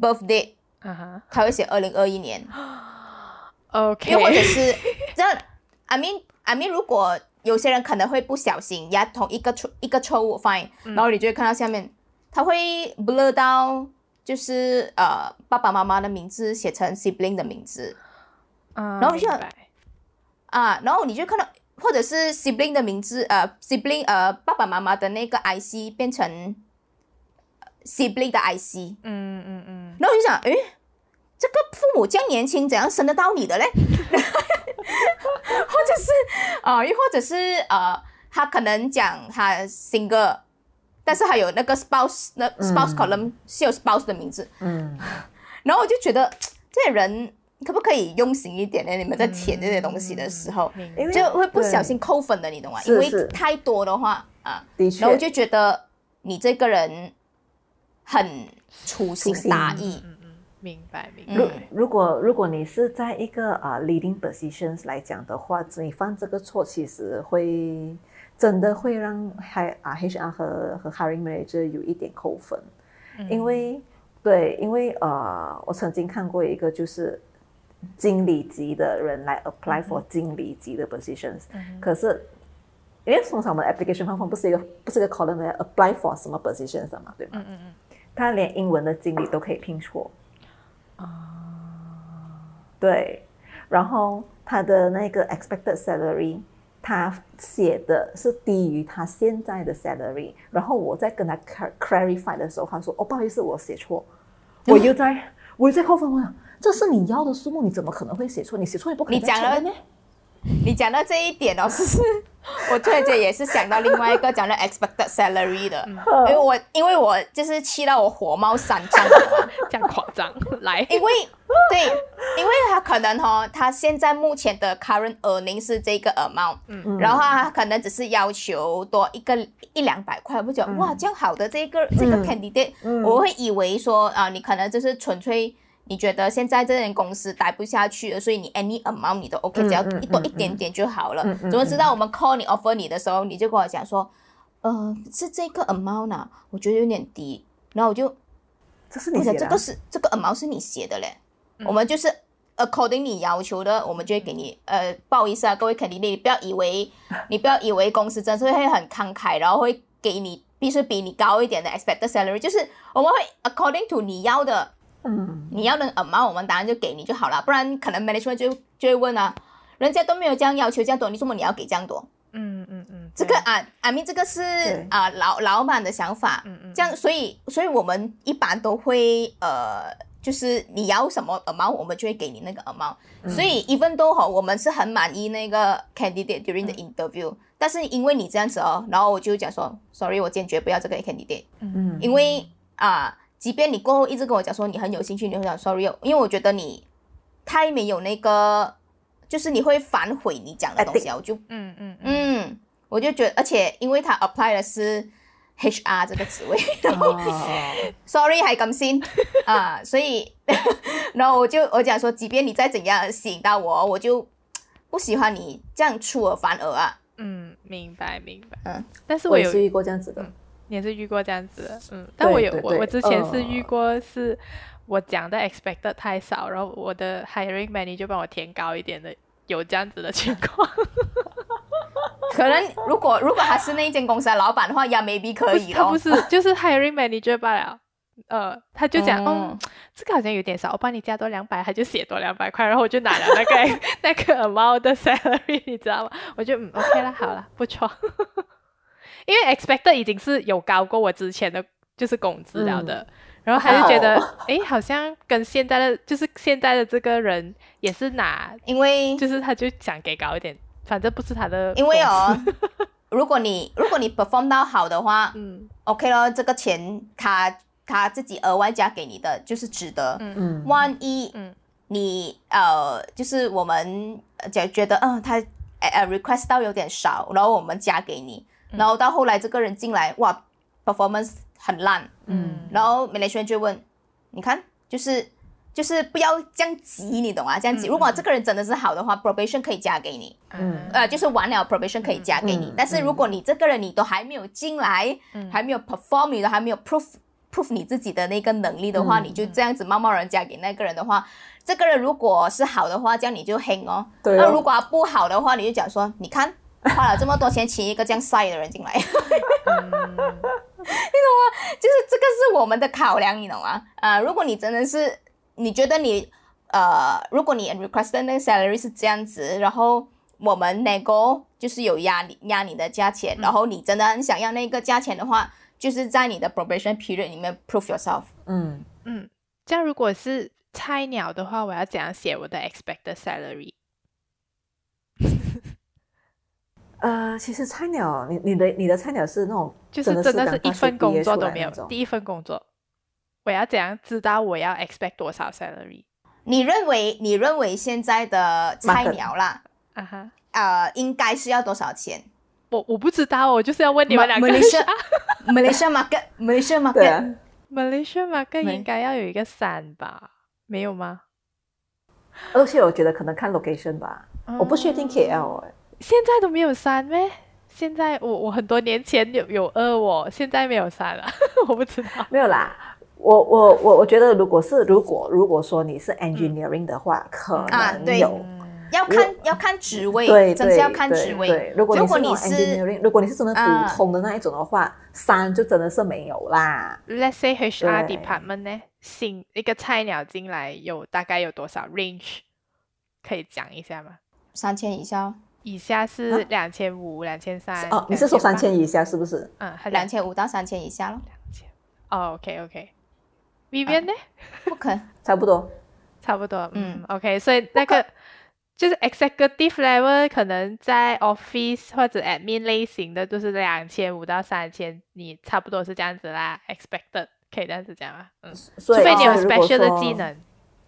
birthday，啊哈他会写二零二一年，，OK，又或者是 这样。I mean I mean，如果有些人可能会不小心压同一个错一个错误 fine，、然后你就会看到下面，他会 blur 到就是呃爸爸妈妈的名字写成 sibling 的名字。啊，然后就明白。啊，然后你就看到或者是 sibling 的名字呃 sibling 呃爸爸妈妈的那个 IC 变成呃 sibling 的 IC，嗯嗯嗯，然后我就想，诶，这个父母这样年轻，怎样生得到你的嘞？或者是啊、又或者是呃，他可能讲他 single，但是还有那个 spouse，那 spouse column 是有 spouse 的名字，嗯，然后我就觉得这些人可不可以用心一点呢？你们在填这些东西的时候，就会不小心扣分的，你懂吗？因为太多的话啊，然后我就觉得你这个人很粗心大意。明白明白如白，如果如果你是在一个啊、leading positions 来讲的话，你犯这个错，其实会真的会让 H 啊 HR 和和 hiring manager 有一点扣分，嗯因为对，因为呃，我曾经看过一个就是经理级的人来 apply for 经理级的 positions，、可是。因为通常我们 application 方法不是一个不是一个 column 来 apply for 什么 positions 的嘛，对吗？嗯嗯嗯，他连英文的经理都可以拼错。对，然后他他的那个 expected salary，他写的是低于他现在的 salary，然后我在跟他 clarify 的时候，他说：“哦，不好意思，我写错。”我又在，我又在扣分了。这是你要的数目，你怎么可能会写错？你写错也不可能。你讲了呢？你讲到这一点哦，是我突然间也是想到另外一个讲的 expected salary 的，因为我因为我就是气到我火冒三丈，这样夸张 来，因为对，因为他可能哈，他现在目前的 current earning 是这个 amount，嗯，然后他可能只是要求多一个一两百块，不觉得哇，这样好的这个这个 candidate，我会以为说啊，你可能就是纯粹。你觉得现在这间公司待不下去了，所以你 any amount 你都 OK，只要一多一点点就好了。怎么知道我们 call 你 offer 你的时候，你就跟我讲说，呃，是这个 amount 呢？我觉得有点低。然后我就，这是你写的？这个是这个 amount 是你写的嘞。我们就是 according 你要求的，我们就会给你。呃，不好意思啊，各位肯定你不要以为 你不要以为公司真是会很慷慨，然后会给你必须比你高一点的 expected salary，就是我们会 according to 你要的。嗯，你要的 amount 我们答案就给你就好了，不然可能 management 就就会问啊，人家都没有这样要求这样多，你怎么你要给这样多？嗯嗯嗯，这个啊，I mean 这个是啊老老板的想法，嗯嗯，这样所以所以我们一般都会呃，就是你要什么 amount 我们就会给你那个 amount，所以 even 都好，我们是很满意那个 candidate during the interview，但是因为你这样子哦，然后我就讲说，sorry 我坚决不要这个 candidate，嗯，因为啊。即便你过后一直跟我讲说你很有兴趣，你会讲 sorry，因为我觉得你太没有那个，就是你会反悔你讲的东西啊，我就嗯嗯嗯，我就觉得，而且因为他 apply 的是 HR 这个职位，然后 sorry 还更新啊，所以然后我就我讲说，即便你再怎样吸引到我，我就不喜欢你这样出尔反尔啊。嗯，明白明白。嗯，但是我有遇过这样子的。也是遇过这样子，嗯，但我有我我之前是遇过，是我讲的 expected 太少，然后我的 hiring manager 就帮我填高一点的，有这样子的情况。可能如果如果他是那一间公司的老板的话，也 maybe 可以。他不是，就是 hiring manager 罢了。呃，他就讲，嗯，这个好像有点少，我帮你加多两百，他就写多两百块，然后我就拿了那个 那个 amount 的 salary，你知道吗？我就嗯 OK 了，好了，不错。因为 expected 已经是有高过我之前的就是工资了的，然后他就觉得，哎，好像跟现在的就是现在的这个人也是拿，因为就是他就想给高一点，反正不是他的。因为哦，如果你如果你 perform 到好的话，嗯，OK 咯，这个钱他他自己额外加给你的就是值得。嗯嗯，万一嗯你呃就是我们就觉得，嗯，他呃 request 到有点少，然后我们加给你。然后到后来这个人进来，哇，performance 很烂，嗯，然后 management 就问，你看，就是就是不要这样急，你懂啊？这样急，如果这个人真的是好的话，probation 可以加给你，嗯，呃，就是完了 probation 可以加给你，但是如果你这个人你都还没有进来，还没有 perform，你都还没有 proof proof 你自己的那个能力的话，你就这样子贸贸然加给那个人的话，这个人如果是好的话，这样你就 hang 哦，那如果不好的话，你就讲说，你看。花了这么多钱请一个这样帅的人进来，你懂吗？就是这个是我们的考量，你懂吗？啊，如果你真的是你觉得你呃，如果你 request 那个 salary 是这样子，然后我们 nego 就是有压你压你的价钱，然后你真的很想要那个价钱的话，就是在你的 probation period 里面 prove yourself。嗯嗯，这样如果是菜鸟的话，我要怎样写我的 expected salary？呃，其实菜鸟，你你的你的菜鸟是那种，就是真的是一份工作都没有，第一份工作，我要怎样知道我要 expect 多少 salary？你认为你认为现在的菜鸟啦，啊哈，呃，应该是要多少钱？我我不知道，我就是要问你们两个。Malaysia market，Malaysia market，Malaysia market 应该要有一个三吧？没有吗？而且我觉得可能看 location 吧，我不确定 KL 哎。现在都没有删咩？现在我我很多年前有有二我现在没有删了，我不知道。没有啦，我我我我觉得如果是如果如果说你是 engineering 的话，可能有。要看要看职位，对，真是要看职位。如果你是 engineering，如果你是真的普通的那一种的话，三就真的是没有啦。Let's say HR department 呢，新一个菜鸟进来有大概有多少 range？可以讲一下吗？三千以下，以下是两千五、两千三。哦，你是说三千以下是不是？嗯，还两千五到三千以下咯，哦，OK OK。Vivian 呢？不可。差不多。差不多，嗯嗯，OK，所以那个就是 executive level 可能在 office 或者 admin 类型的，就是两千五到三千，你差不多是这样子啦，expected 可以这样子讲吗？嗯，除非你有 special 的技能，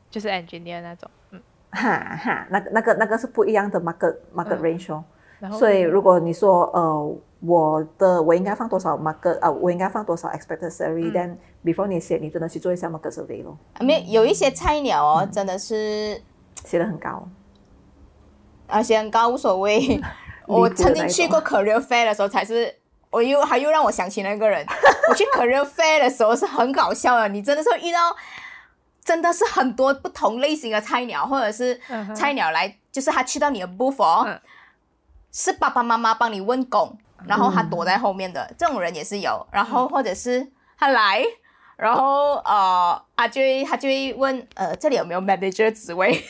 就是 engineer 那种，嗯，哈哈，那个那个那个是不一样的 market market 嗯 range 哦。所以如果你说呃，我的我应该放多少 market 啊、我应该放多少 expected salary，嗯 then before 你写，你真的去做一下 market survey 咯，没有有一些菜鸟哦，真的是写的很高。而且很高无所谓。我曾经去过 career fair 的时候，才是我又还又让我想起那个人。我去 career fair 的时候是很搞笑的，你真的是会遇到，真的是很多不同类型的菜鸟，或者是菜鸟来，就是他去到你的 booth 哦，嗯是爸爸妈妈帮你问工，然后他躲在后面的、这种人也是有，然后或者是他来。然后呃，他就会他就会问，呃，这里有没有 manager 职位？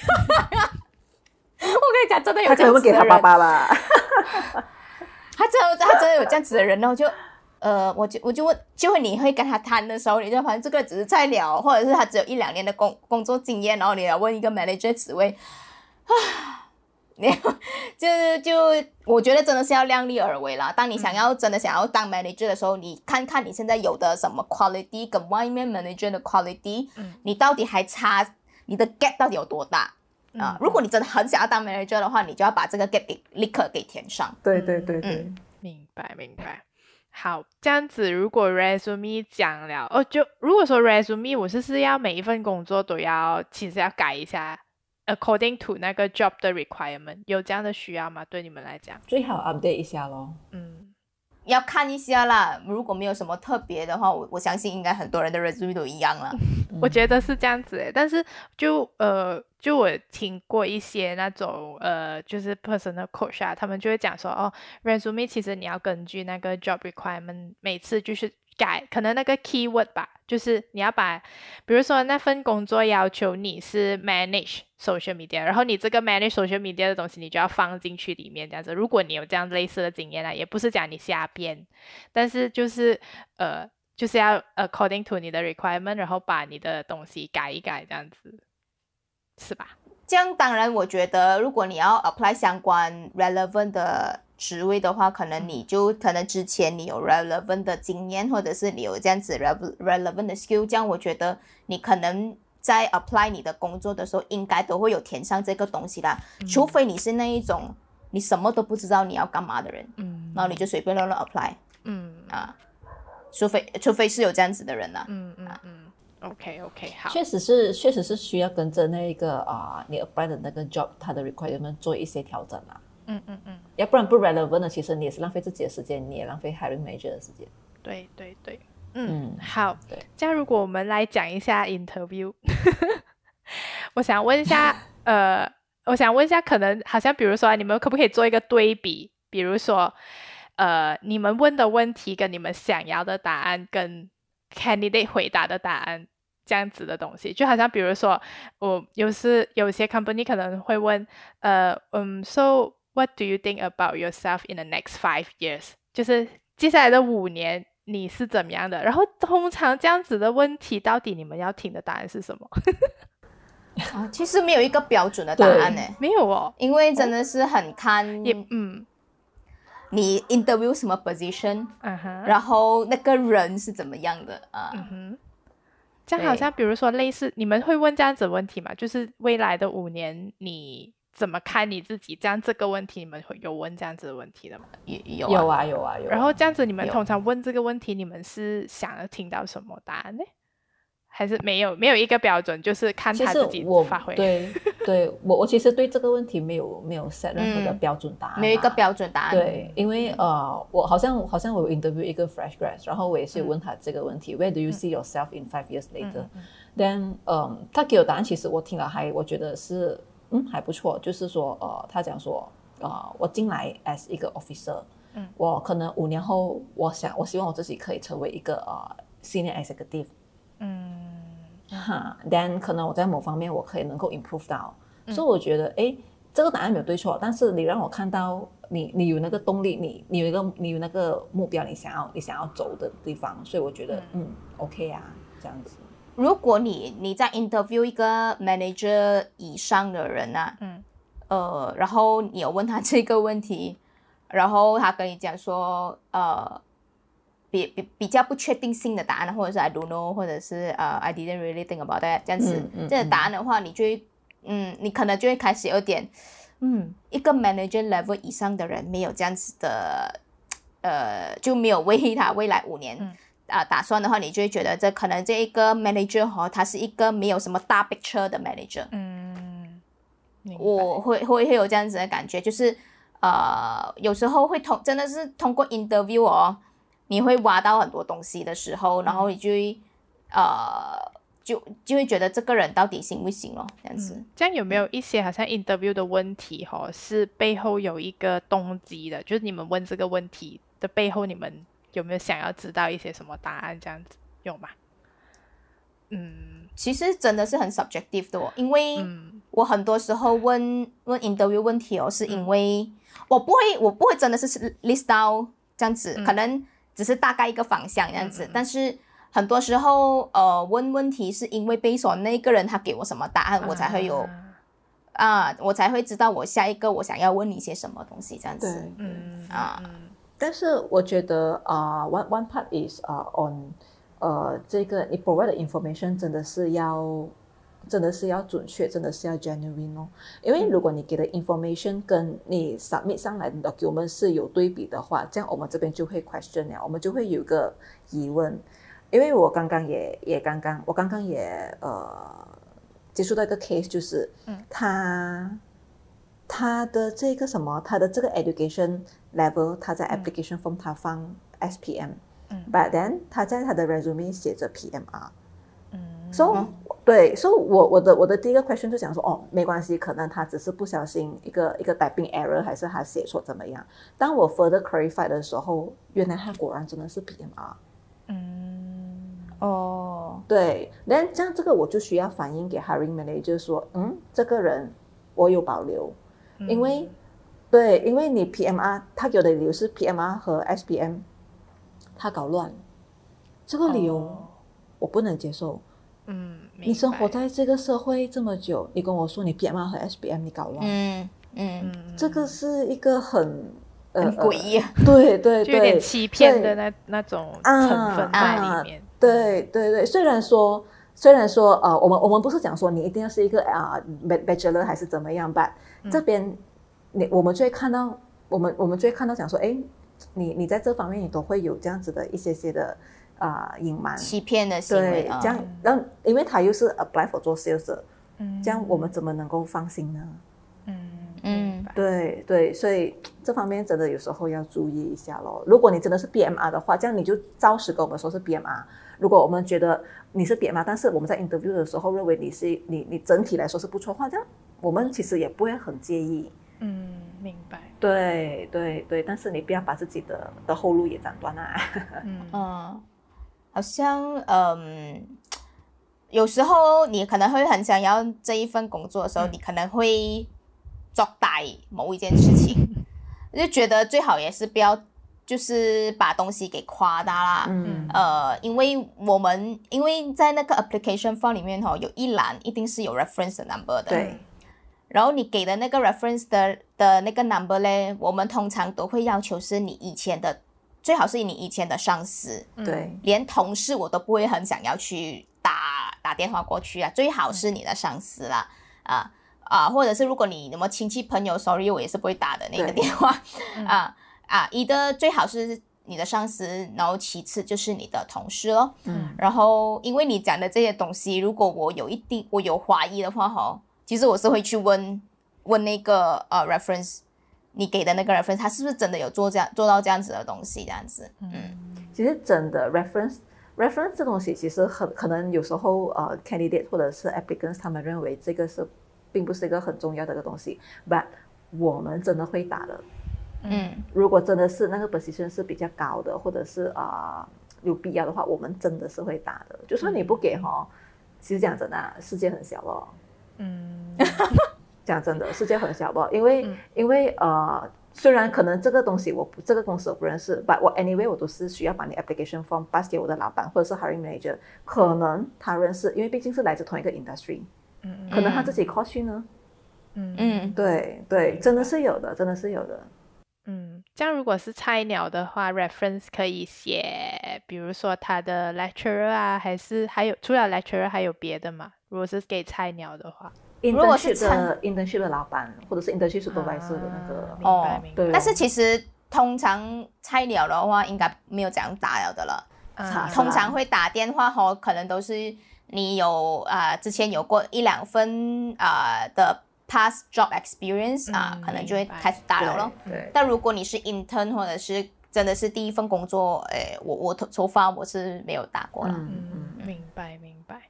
我跟你讲，真的有他可这样子的人。能会给他爸爸吧。他真的他真的有这样子的人，然后就呃，我就我就问，就会你会跟他谈的时候，你就发现这个只是菜鸟，或者是他只有一两年的工工作经验，然后你要问一个 manager 职位，啊，你就就我觉得真的是要量力而为啦。当你想要真的想要当 manager 的时候，你看看你现在有的什么 quality 跟外面 manager 的 quality，、嗯你到底还差你的 gap 到底有多大？啊，如果你真的很想要当 manager 的话，你就要把这个 gap 给立刻给填上。对对对对，嗯明白明白。好，这样子，如果 resume 讲了哦，就如果说 resume，我是是要每一份工作都要，其实要改一下，according to 那个 job 的 requirement，有这样的需要吗？对你们来讲，最好 update 一下咯。嗯要看一下啦，如果没有什么特别的话，我我相信应该很多人的 resume 都一样了。我觉得是这样子诶，但是就呃，就我听过一些那种呃，就是 personal coach 啊，他们就会讲说，哦，resume 其实你要根据那个 job requirement 每次就是改，可能那个 keyword 吧，就是你要把，比如说那份工作要求你是 manage social media，然后你这个 manage social media 的东西，你就要放进去里面这样子。如果你有这样类似的经验呢，也不是讲你瞎编，但是就是呃。就是要 according to 你的 requirement，然后把你的东西改一改，这样子，是吧？这样当然，我觉得如果你要 apply 相关 relevant 的职位的话，可能你就可能之前你有 relevant 的经验，或者是你有这样子 rele- relevant 的 skill，这样我觉得你可能在 apply 你的工作的时候，应该都会有填上这个东西啦。除非你是那一种你什么都不知道你要干嘛的人，嗯。然后你就随便乱乱 apply 嗯。啊。除非除非是有这样子的人啦、嗯。嗯嗯，OK OK，好，确实是，确实是需要跟着那一个啊、你 apply 的那个 job 它的 requirement 做一些调整啊，嗯嗯嗯，要不然不 relevant 的，其实你也是浪费自己的时间，你也浪费 hiring manager 的时间。对对对，嗯，嗯，好对。这样如果我们来讲一下 interview，我想问一下，呃，我想问一下，可能好像比如说，你们可不可以做一个对比？比如说，呃，你们问的问题跟你们想要的答案，跟 candidate 回答的答案这样子的东西，就好像比如说，我有时有些 company 可能会问，呃，嗯，so what do you think about yourself in the next five years？就是接下来的五年你是怎么样的？然后通常这样子的问题，到底你们要听的答案是什么？啊，其实没有一个标准的答案呢，没有哦，因为真的是很看也嗯你 interview 什么 position，嗯哼，然后那个人是怎么样的啊？嗯哼，这样好像比如说类似，你们会问这样子的问题吗？就是未来的五年你怎么看你自己？这样这个问题你们会有问这样子的问题的吗？有有有啊，啊有啊有啊。然后这样子你们通常问这个问题，你们是想要听到什么答案呢？还是没有没有一个标准，就是看他自己我发挥？对对，我我其实对这个问题没有没有 set 任何的嗯标准答案、没有一个。标准答案。对，因为呃，我好像好像我有 interview 一个 fresh grad，然后我也是有问他这个问题、w h e r e do you see yourself in five years later？、Then，嗯，他给我答案，其实我听了还我觉得是嗯还不错，就是说呃，他讲说呃，我进来 as 一个 officer，嗯，我可能五年后，我想我希望我自己可以成为一个呃 senior executive，嗯。哈，then 可能我在某方面我可以能够 improve 到，嗯。所以我觉得诶，这个答案没有对错，但是你让我看到你你有那个动力，你你有一个你有那个目标，你想要你想要走的地方，所以我觉得嗯。OK 啊，这样子。如果你你在 interview 一个 manager 以上的人啊，嗯。呃，然后你有问他这个问题，然后他跟你讲说，呃，比比比较不确定性的答案，或者是 I don't know，或者是呃 I didn't really think about that 这样子，嗯嗯这个答案的话，你就会，嗯，你可能就会开始有点，嗯，一个 manager level 以上的人没有这样子的，呃，就没有为他未来五年。嗯啊、打算的话，你就会觉得这可能这一个 manager 哈，他是一个没有什么大 picture 的 manager。嗯，我会会会有这样子的感觉，就是呃，有时候会通真的是通过 interview 哦，你会挖到很多东西的时候，然后你就会呃就就会觉得这个人到底行不行咯，这样子。嗯这样有没有一些好像 interview 的问题哈、是背后有一个动机的？就是你们问这个问题的背后，你们有没有想要知道一些什么答案？这样子？有吗？嗯。其实真的是很 subjective 的哦，因为嗯。我很多时候问问 interview 问题哦，是因为我不会我不会真的是 list out 这样子，嗯。可能只是大概一个方向这样子，嗯嗯嗯。但是很多时候呃问问题是因为 based on 那个人他给我什么答案，我才会有啊啊、我才会知道我下一个我想要问你些什么东西这样子。嗯啊。嗯但是我觉得啊、o n e one part is 啊、on 呃这个你 provide 的 information 真的是要真的是要准确，真的是要 genuine 哦。因为如果你给的 information 跟你 submit 上来的 document 是有对比的话，这样我们这边就会 question 了，我们就会有个疑问。因为我刚刚也也刚刚我刚刚也呃接触到一个 case，就是嗯他他的这个什么，他的这个 education level，他在 application form 他放 SPM，嗯 but then 他在他的 resume 写着 PMR。嗯 So、嗯对，so 我我的我的第一个 question 就讲说，哦，没关系，可能他只是不小心一个一个 typing error，还是他写错怎么样？当我 further clarify 的时候，原来他果然真的是 PMR。嗯哦，对，那这样这个我就需要反映给 hiring manager 说，嗯，这个人我有保留，嗯因为对，因为你 PMR 他给的理由是 PMR 和 SPM 他搞乱，这个理由哦。我不能接受。嗯，你生活在这个社会这么久，你跟我说你 PMR 和 SPM 你搞乱，嗯嗯，嗯。这个是一个很呃很诡异。啊。呃对对。就有点对，欺骗的那那种啊成分在啊里面。对对对，虽然说虽然说呃，我们我们不是讲说你一定要是一个啊、bachelor 还是怎么样吧，嗯这边你我们就会看到，我们我们就会看到讲说，哎，你你在这方面你都会有这样子的一些些的啊、隐瞒，欺骗的行为对，啊这样让因为他又是 apply for 做 sales，嗯这样我们怎么能够放心呢？嗯嗯明白对对，所以这方面真的有时候要注意一下咯。如果你真的是 BMR 的话，这样你就照实跟我们说是 BMR。如果我们觉得你是 BMR，但是我们在 interview 的时候认为你是你你整体来说是不错的话，这样我们其实也不会很介意。嗯，明白。对对对，但是你不要把自己的的后路也斩断啊。嗯 嗯，好像嗯，有时候你可能会很想要这一份工作的时候，嗯你可能会作歹某一件事情，就觉得最好也是不要，就是把东西给夸大啦。嗯。呃，因为我们因为在那个 application form 里面哈、哦，有一栏一定是有 reference number 的。对。然后你给的那个 reference 的的那个 number 嘞，我们通常都会要求是你以前的，最好是你以前的上司，嗯对。连同事我都不会很想要去打打电话过去啊，最好是你的上司啦，啊啊，或者是如果你什么亲戚朋友，sorry 我也是不会打的那个电话。嗯。啊啊，一的最好是你的上司，然后其次就是你的同事咯。嗯然后因为你讲的这些东西，如果我有一定我有怀疑的话哈，其实我是会去问问那个呃 reference 你给的那个 reference，他是不是真的有做这样做到这样子的东西这样子？嗯其实真的 reference reference 这东西，其实很可能有时候呃 candidate 或者是 applicants 他们认为这个是并不是一个很重要的一个东西，but 我们真的会打的。嗯如果真的是那个 position 是比较高的，或者是啊、呃有必要的话，我们真的是会打的。就算你不给哈，其实讲真的啊，世界很小咯。嗯，讲真的，世界很小不？因为、嗯因为呃，虽然可能这个东西我不这个公司我不认识，but 我 anyway 我都是需要把你 application form pass 给我的老板或者是 hiring manager，可能他认识，因为毕竟是来自同一个 industry，嗯可能他自己 call 去呢。嗯嗯，对对，真的是有的，真的是有的。嗯，这样如果是菜鸟的话，reference 可以写，比如说他的 lecturer 啊，还是还有除了 lecturer 还有别的吗？如果是给菜鸟的话，如果是 internship 的 internship 的老板或者是 internship supervisor 的那个哦。对但是其实通常菜鸟的话，应该没有这样打了的了。啊通常会打电话吼，可能都是你有啊、呃之前有过一两份啊、呃的 past job experience 啊、嗯可能就会开始打了咯。对对但如果你是 intern 或者是真的是第一份工作，诶，我我头发我是没有打过了。嗯明白明白。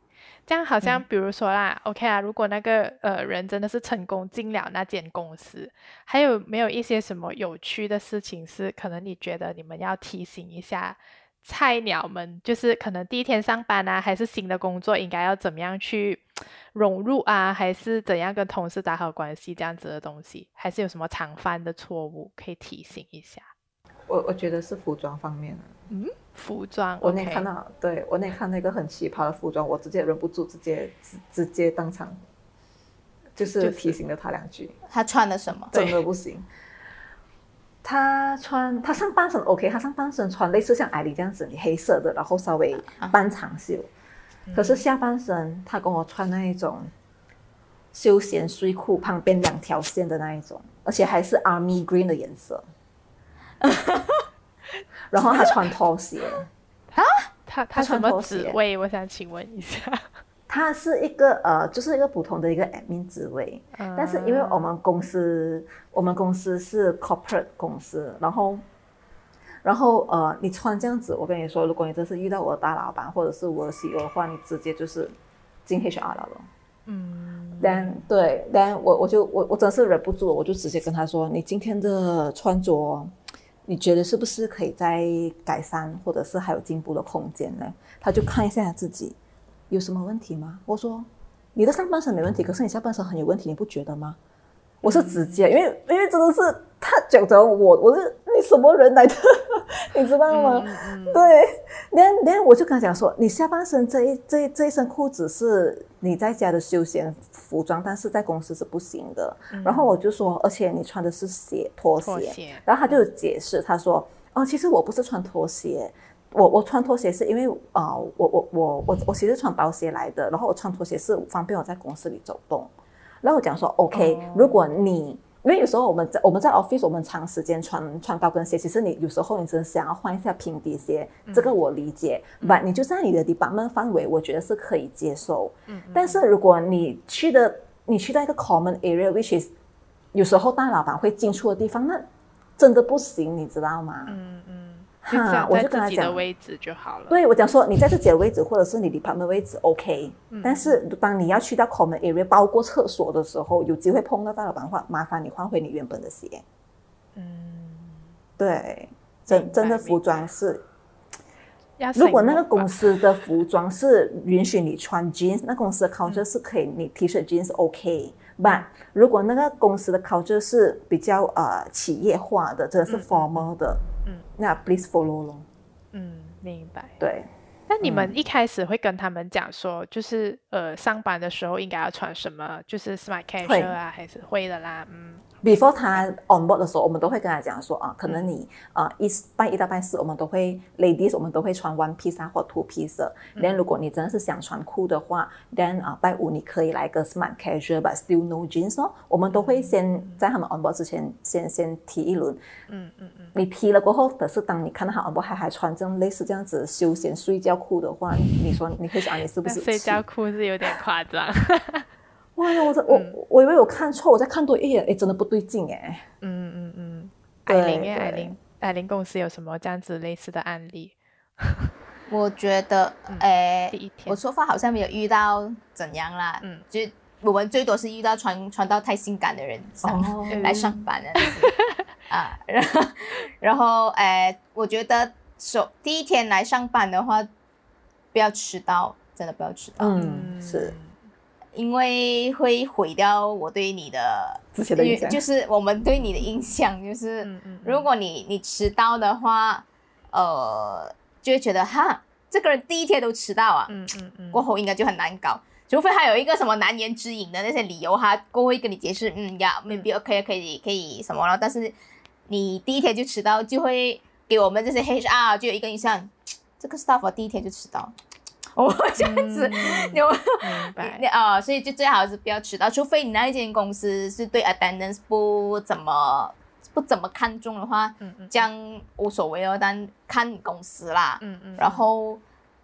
这样好像比如说啦、o k 啊，如果那个呃人真的是成功进了那间公司，还有没有一些什么有趣的事情是可能你觉得你们要提醒一下菜鸟们，就是可能第一天上班啊，还是新的工作，应该要怎么样去融入啊，还是怎样跟同事打好关系这样子的东西，还是有什么常犯的错误可以提醒一下？我我觉得是服装方面的。服装，我那 OK 看到，对我那天看那个很奇葩的服装，我直接忍不住，直接直直接当场，就就是是提醒了他两句，他穿的什么？真的不行。他穿他上半身 OK，他上半身穿类似像艾丽这样子，你黑色的，然后稍微半长袖。可是下半身他跟我穿那一种休闲睡裤，旁边两条线的那一种，而且还是 army green 的颜色。然后他穿拖鞋，他他他什穿拖么职鞋位？我想请问一下。他是一个呃，就是一个普通的一个 admin 职位，但是因为我们公司，我们公司是 corporate 公司，然后，然后呃，你穿这样子，我跟你说，如果你真是遇到我的大老板或者是我的 CEO 的话，你直接就是进 HR 了咯。嗯，但对，但我我就我我真是忍不住了，我就直接跟他说，你今天的穿着，你觉得是不是可以再改善，或者是还有进步的空间呢？他就看一下自己有什么问题吗？我说你的上半身没问题，可是你下半身很有问题，你不觉得吗？我是直接，因为因为真的是他讲着我，我是你什么人来的，你知道吗？嗯对，连连我就跟他讲说，你下半身这一这一这一身裤子是你在家的休闲服装，但是在公司是不行的。然后我就说，而且你穿的是鞋拖鞋，拖鞋然后他就解释，他说，哦，其实我不是穿拖鞋。我我穿拖鞋是因为啊、呃我我我我我其实穿薄鞋来的，然后我穿拖鞋是方便我在公司里走动。然后我讲说，OK，、如果你因为有时候我们在我们在 office 我们长时间穿穿高跟鞋，其实你有时候你真的想要换一下平底鞋，这个我理解。but 你就在你的 department 范围，我觉得是可以接受。嗯但是如果你去的你去到一个 common area，which is 有时候大老板会进出的地方，那真的不行，你知道吗？嗯嗯，就哈我就跟他讲位置就好了。对我讲说，你在自己的位置或者是你 department 位置 OK，、但嗯是当你要去到 common area，包括厕所的时候，有机会碰到大老板的话，麻烦你换回你原本的鞋。嗯，对，真真的服装是，如果那个公司的服装是允许你穿 jeans，那公司的 culture 是可以，你 T 恤 jeans OK。but 如果那个公司的 culture 是比较呃企业化的，真的是 formal 的，嗯，那 please follow 咯。嗯，明白。对，那你们一开始会跟他们讲说，就是呃，上班的时候应该要穿什么，就是 smart casual 啊，还是会的啦，嗯 before 他 on board 的时候，我们都会跟他讲说啊，可能你啊、一拜一到拜四，我们都会 ladies 我们都会穿 one piece 啊或 two piece 的。then 如果你真的是想穿裤的话，then 啊、拜五你可以来个 smart casual but still no jeans 哦。我们都会先在他们 on board 之前先先提一轮，嗯嗯嗯，你提了过后，可是当你看到他 on board 还还穿这种类似这样子休闲睡觉裤的话，你说你会想你是不是睡觉裤是有点夸张。哇呀，我这我我以为我看错，我再看多一眼，哎，真的不对劲哎。嗯嗯嗯，对艾琳耶，艾琳，艾琳公司有什么这样子类似的案例？我觉得，哎、嗯第一天。我说话好像没有遇到怎样啦，嗯。就我们最多是遇到穿穿到太性感的人上、哦。来上班的 啊，然后然后诶、我觉得首第一天来上班的话，不要迟到，真的不要迟到，嗯，是。因为会毁掉我对你的之前的印象。就是我们对你的印象，就是如果你你迟到的话，呃，就会觉得哈，这个人第一天都迟到啊，嗯嗯嗯，过后应该就很难搞。除非他有一个什么难言之隐的那些理由，他过后会跟你解释，嗯呀，maybe OK 可以可以什么了，但是你第一天就迟到，就会给我们这些 HR 就有一个印象，这个 staff 第一天就迟到，我这样子，有明白。你啊、所以就最好是不要迟到，除非你那一间公司是对 attendance 不怎么不怎么看重的话，嗯嗯这样无所谓哦，但看你公司啦。嗯嗯，然后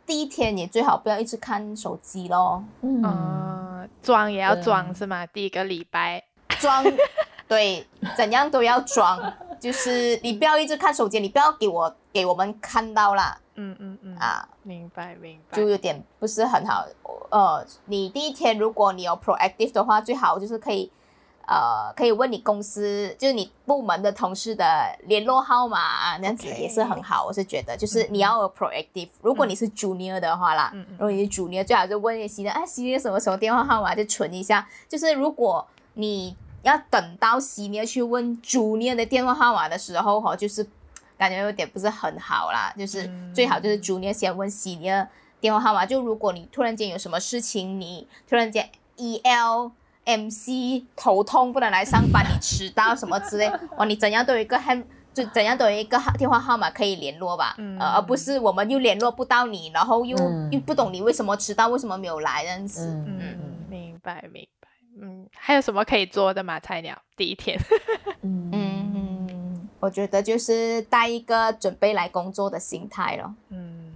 第一天你最好不要一直看手机咯，嗯，嗯，装也要装是吗？第一个礼拜，装 对怎样都要装，就是你不要一直看手机，你不要给我给我们看到啦嗯嗯嗯，啊。明白明白，就有点不是很好。呃，你第一天如果你有 proactive 的话，最好就是可以，呃，可以问你公司，就是你部门的同事的联络号码啊，那样子也是很好。我是觉得，就是你要有 proactive。如果你是 junior 的话啦，嗯嗯如果你是 junior，最好就问一些 senior，啊，senior 什么什么电话号码就存一下。就是如果你要等到 senior 去问 junior 的电话号码的时候，哈，就是感觉有点不是很好啦。就是嗯最好就是 junior 先问 senior 电话号码。就如果你突然间有什么事情，你突然间 EL。MC 头痛不能来上班，你迟到什么之类，哦，你怎样都有一个 hand，就怎样都有一个电话号码可以联络吧，嗯呃，而不是我们又联络不到你，然后又、嗯又不懂你为什么迟到，为什么没有来这样子。嗯嗯，明白明白，嗯，还有什么可以做的吗？菜鸟第一天，我觉得就是带一个准备来工作的心态咯。嗯。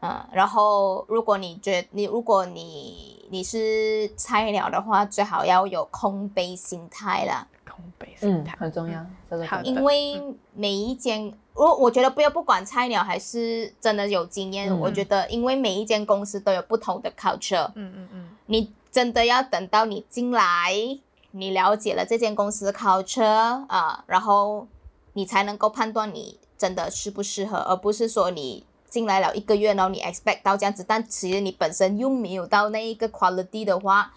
嗯，然后如果你觉你如果你你是菜鸟的话，最好要有空杯心态啦。空杯心嗯态，很重要，这个因为每一间，我我觉得不要不管菜鸟还是真的有经验，嗯我觉得因为每一间公司都有不同的 culture，嗯嗯嗯。你真的要等到你进来，你了解了这间公司的 culture 啊，然后你才能够判断你真的适不适合，而不是说你进来了一个月，然后你 expect 到这样子，但其实你本身又没有到那一个 quality 的话，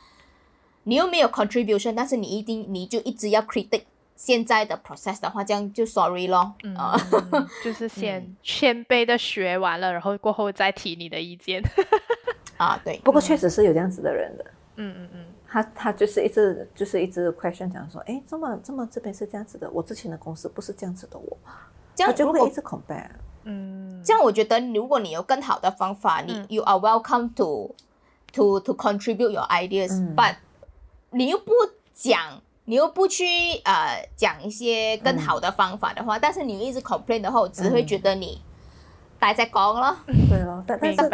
你又没有 contribution，但是你一定你就一直要 critic 现在的 process 的话，这样就 sorry 咯，嗯啊、嗯，就是 先谦卑的学完了，然后过后再提你的意见。啊，对，不过确实是有这样子的人的，嗯嗯嗯他他就是一直就是一直 question 讲说，哎，这么这么这边是这样子的，我之前的公司不是这样子的我，这样他就会一直 compare。嗯，这样我觉得，如果你有更好的方法，你、嗯。you are welcome to to to contribute your ideas，、嗯。but 你又不讲，你又不去呃讲一些更好的方法的话，但是你一直 complain 的话，我只会觉得你待在講咯，对咯，但但是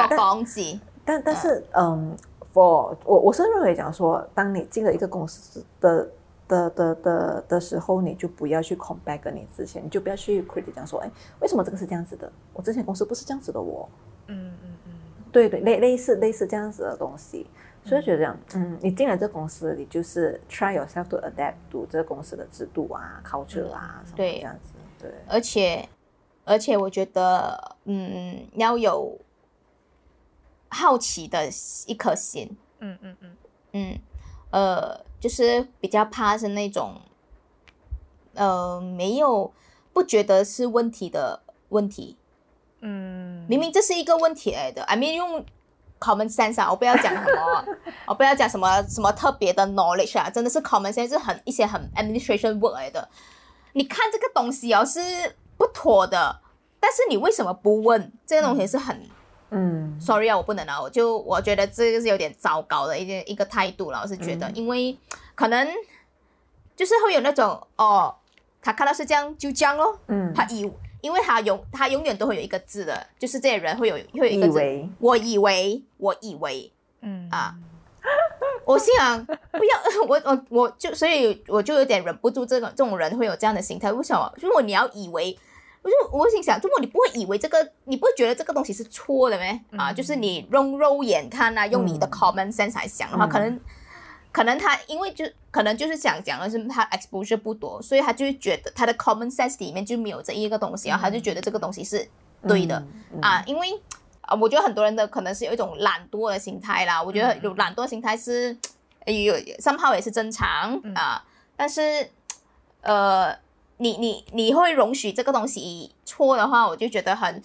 但但是嗯，for 我我是认为讲说，当你进了一个公司的的的的的时候，你就不要去 compare 跟你之前，你就不要去 critic 讲说，哎，为什么这个是这样子的？我之前公司不是这样子的我。嗯嗯嗯对对，类类似类似这样子的东西，所以觉得这样，嗯，你进来这个公司，你就是 try yourself to adapt to 这个公司的制度啊、culture 啊什么对这样子，对，而且而且我觉得，嗯，要有好奇的一颗心，嗯嗯嗯。嗯，呃，就是比较怕是那种，呃，没有不觉得是问题的问题，嗯，明明这是一个问题来的，I mean 用 common sense 啊，我不要讲什么，我不要讲什么什么特别的 knowledge 啊，真的是 common sense 是很一些很 administration work 来的。你看这个东西哦是不妥的，但是你为什么不问？这个东西是很、嗯。Sorry 啊，我不能啊，我就我觉得这个是有点糟糕的一件一个态度了，我是觉得，因为可能就是会有那种哦，他看到是这样就这样咯，嗯，他以因为他永他永远都会有一个字的，就是这些人会有会有一个字，以我以为我以为嗯。啊，我心想不要 我我我就所以我就有点忍不住这个这种人会有这样的心态，为什么？如果你要以为。我就我心想，如果你不会以为这个，你不会觉得这个东西是错的咩？啊，嗯就是你用肉眼看啊，用你的嗯。common sense 来想的话，嗯。可能可能他因为就可能就是想讲的是他 exposure 不多，所以他就会觉得他的 common sense 里面就没有这一个东西，然后他就觉得这个东西是对的、嗯啊，因为啊，我觉得很多人的可能是有一种懒惰的心态啦。我觉得嗯有懒惰心态是有三号也是正常、嗯。啊，但是呃，你你你会容许这个东西错的话，我就觉得很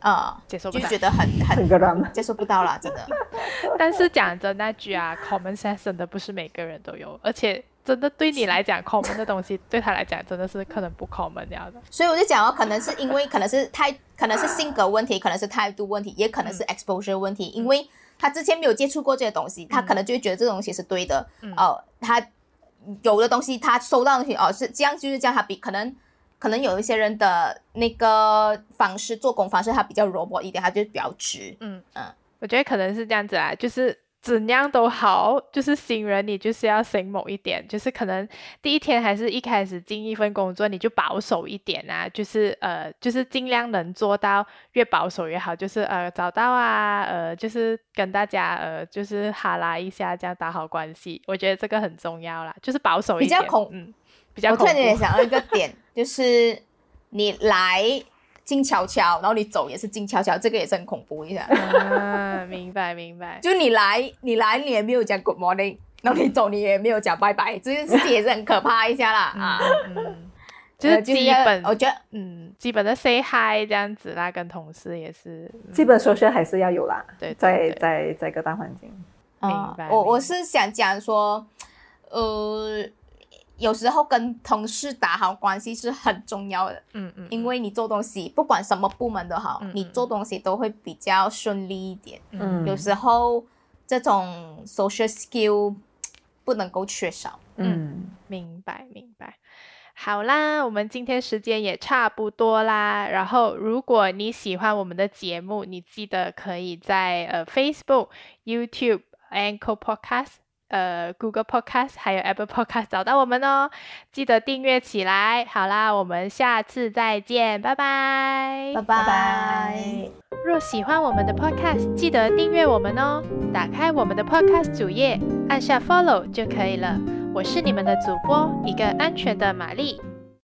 呃，接受不到就觉得很很。接受不到啦，真的。但是讲真那句啊，common sense 真的不是每个人都有，而且真的对你来 讲，common 的东西对他来讲真的是可能不 common 样的。所以我就讲哦，可能是因为可能是态，可能是性格问题，可能是态度问题，也可能是 exposure 问题，因为他之前没有接触过这些东西，他可能就会觉得这个东西是对的。嗯哦，他有的东西他收到的东西哦是这样就是这样，他比可能可能有一些人的那个方式做工方式他比较 robot 一点，他就比较直。嗯嗯我觉得可能是这样子啊，就是怎样都好，就是新人你就是要醒某一点，就是可能第一天还是一开始进一份工作，你就保守一点啊，就是呃，就是尽量能做到越保守越好，就是呃找到啊，呃就是跟大家呃就是哈拉一下，这样打好关系，我觉得这个很重要啦，就是保守一点，比较恐嗯，比较我突然间想到一个点，就是你来静悄悄，然后你走也是静悄悄，这个也是很恐怖一下。啊，明白明白，就你来，你来你也没有讲 good morning，然后你走你也没有讲拜拜，这件事情也是很可怕一下啦。啊。嗯嗯，就是基本，我觉得嗯，基本的 say hi 这样子啦，跟同事也是，嗯。基本 social 还是要有啦，对对在对。在在各大环境。明啊白我我是想讲说，呃，有时候跟同事打好关系是很重要的，嗯嗯，因为你做东西不管什么部门都好，你做东西都会比较顺利一点。嗯有时候这种 social skill 不能够缺少。嗯，明白明白。好啦，我们今天时间也差不多啦。然后，如果你喜欢我们的节目，你记得可以在呃 Facebook、YouTube、Anchor Podcast、呃 Google Podcast 还有 Apple Podcast 找到我们哦。记得订阅起来。好啦，我们下次再见，拜拜。拜拜。若喜欢我们的 Podcast，记得订阅我们哦。打开我们的 Podcast 主页，按下 Follow 就可以了。我是你们的主播，一个安全的玛丽。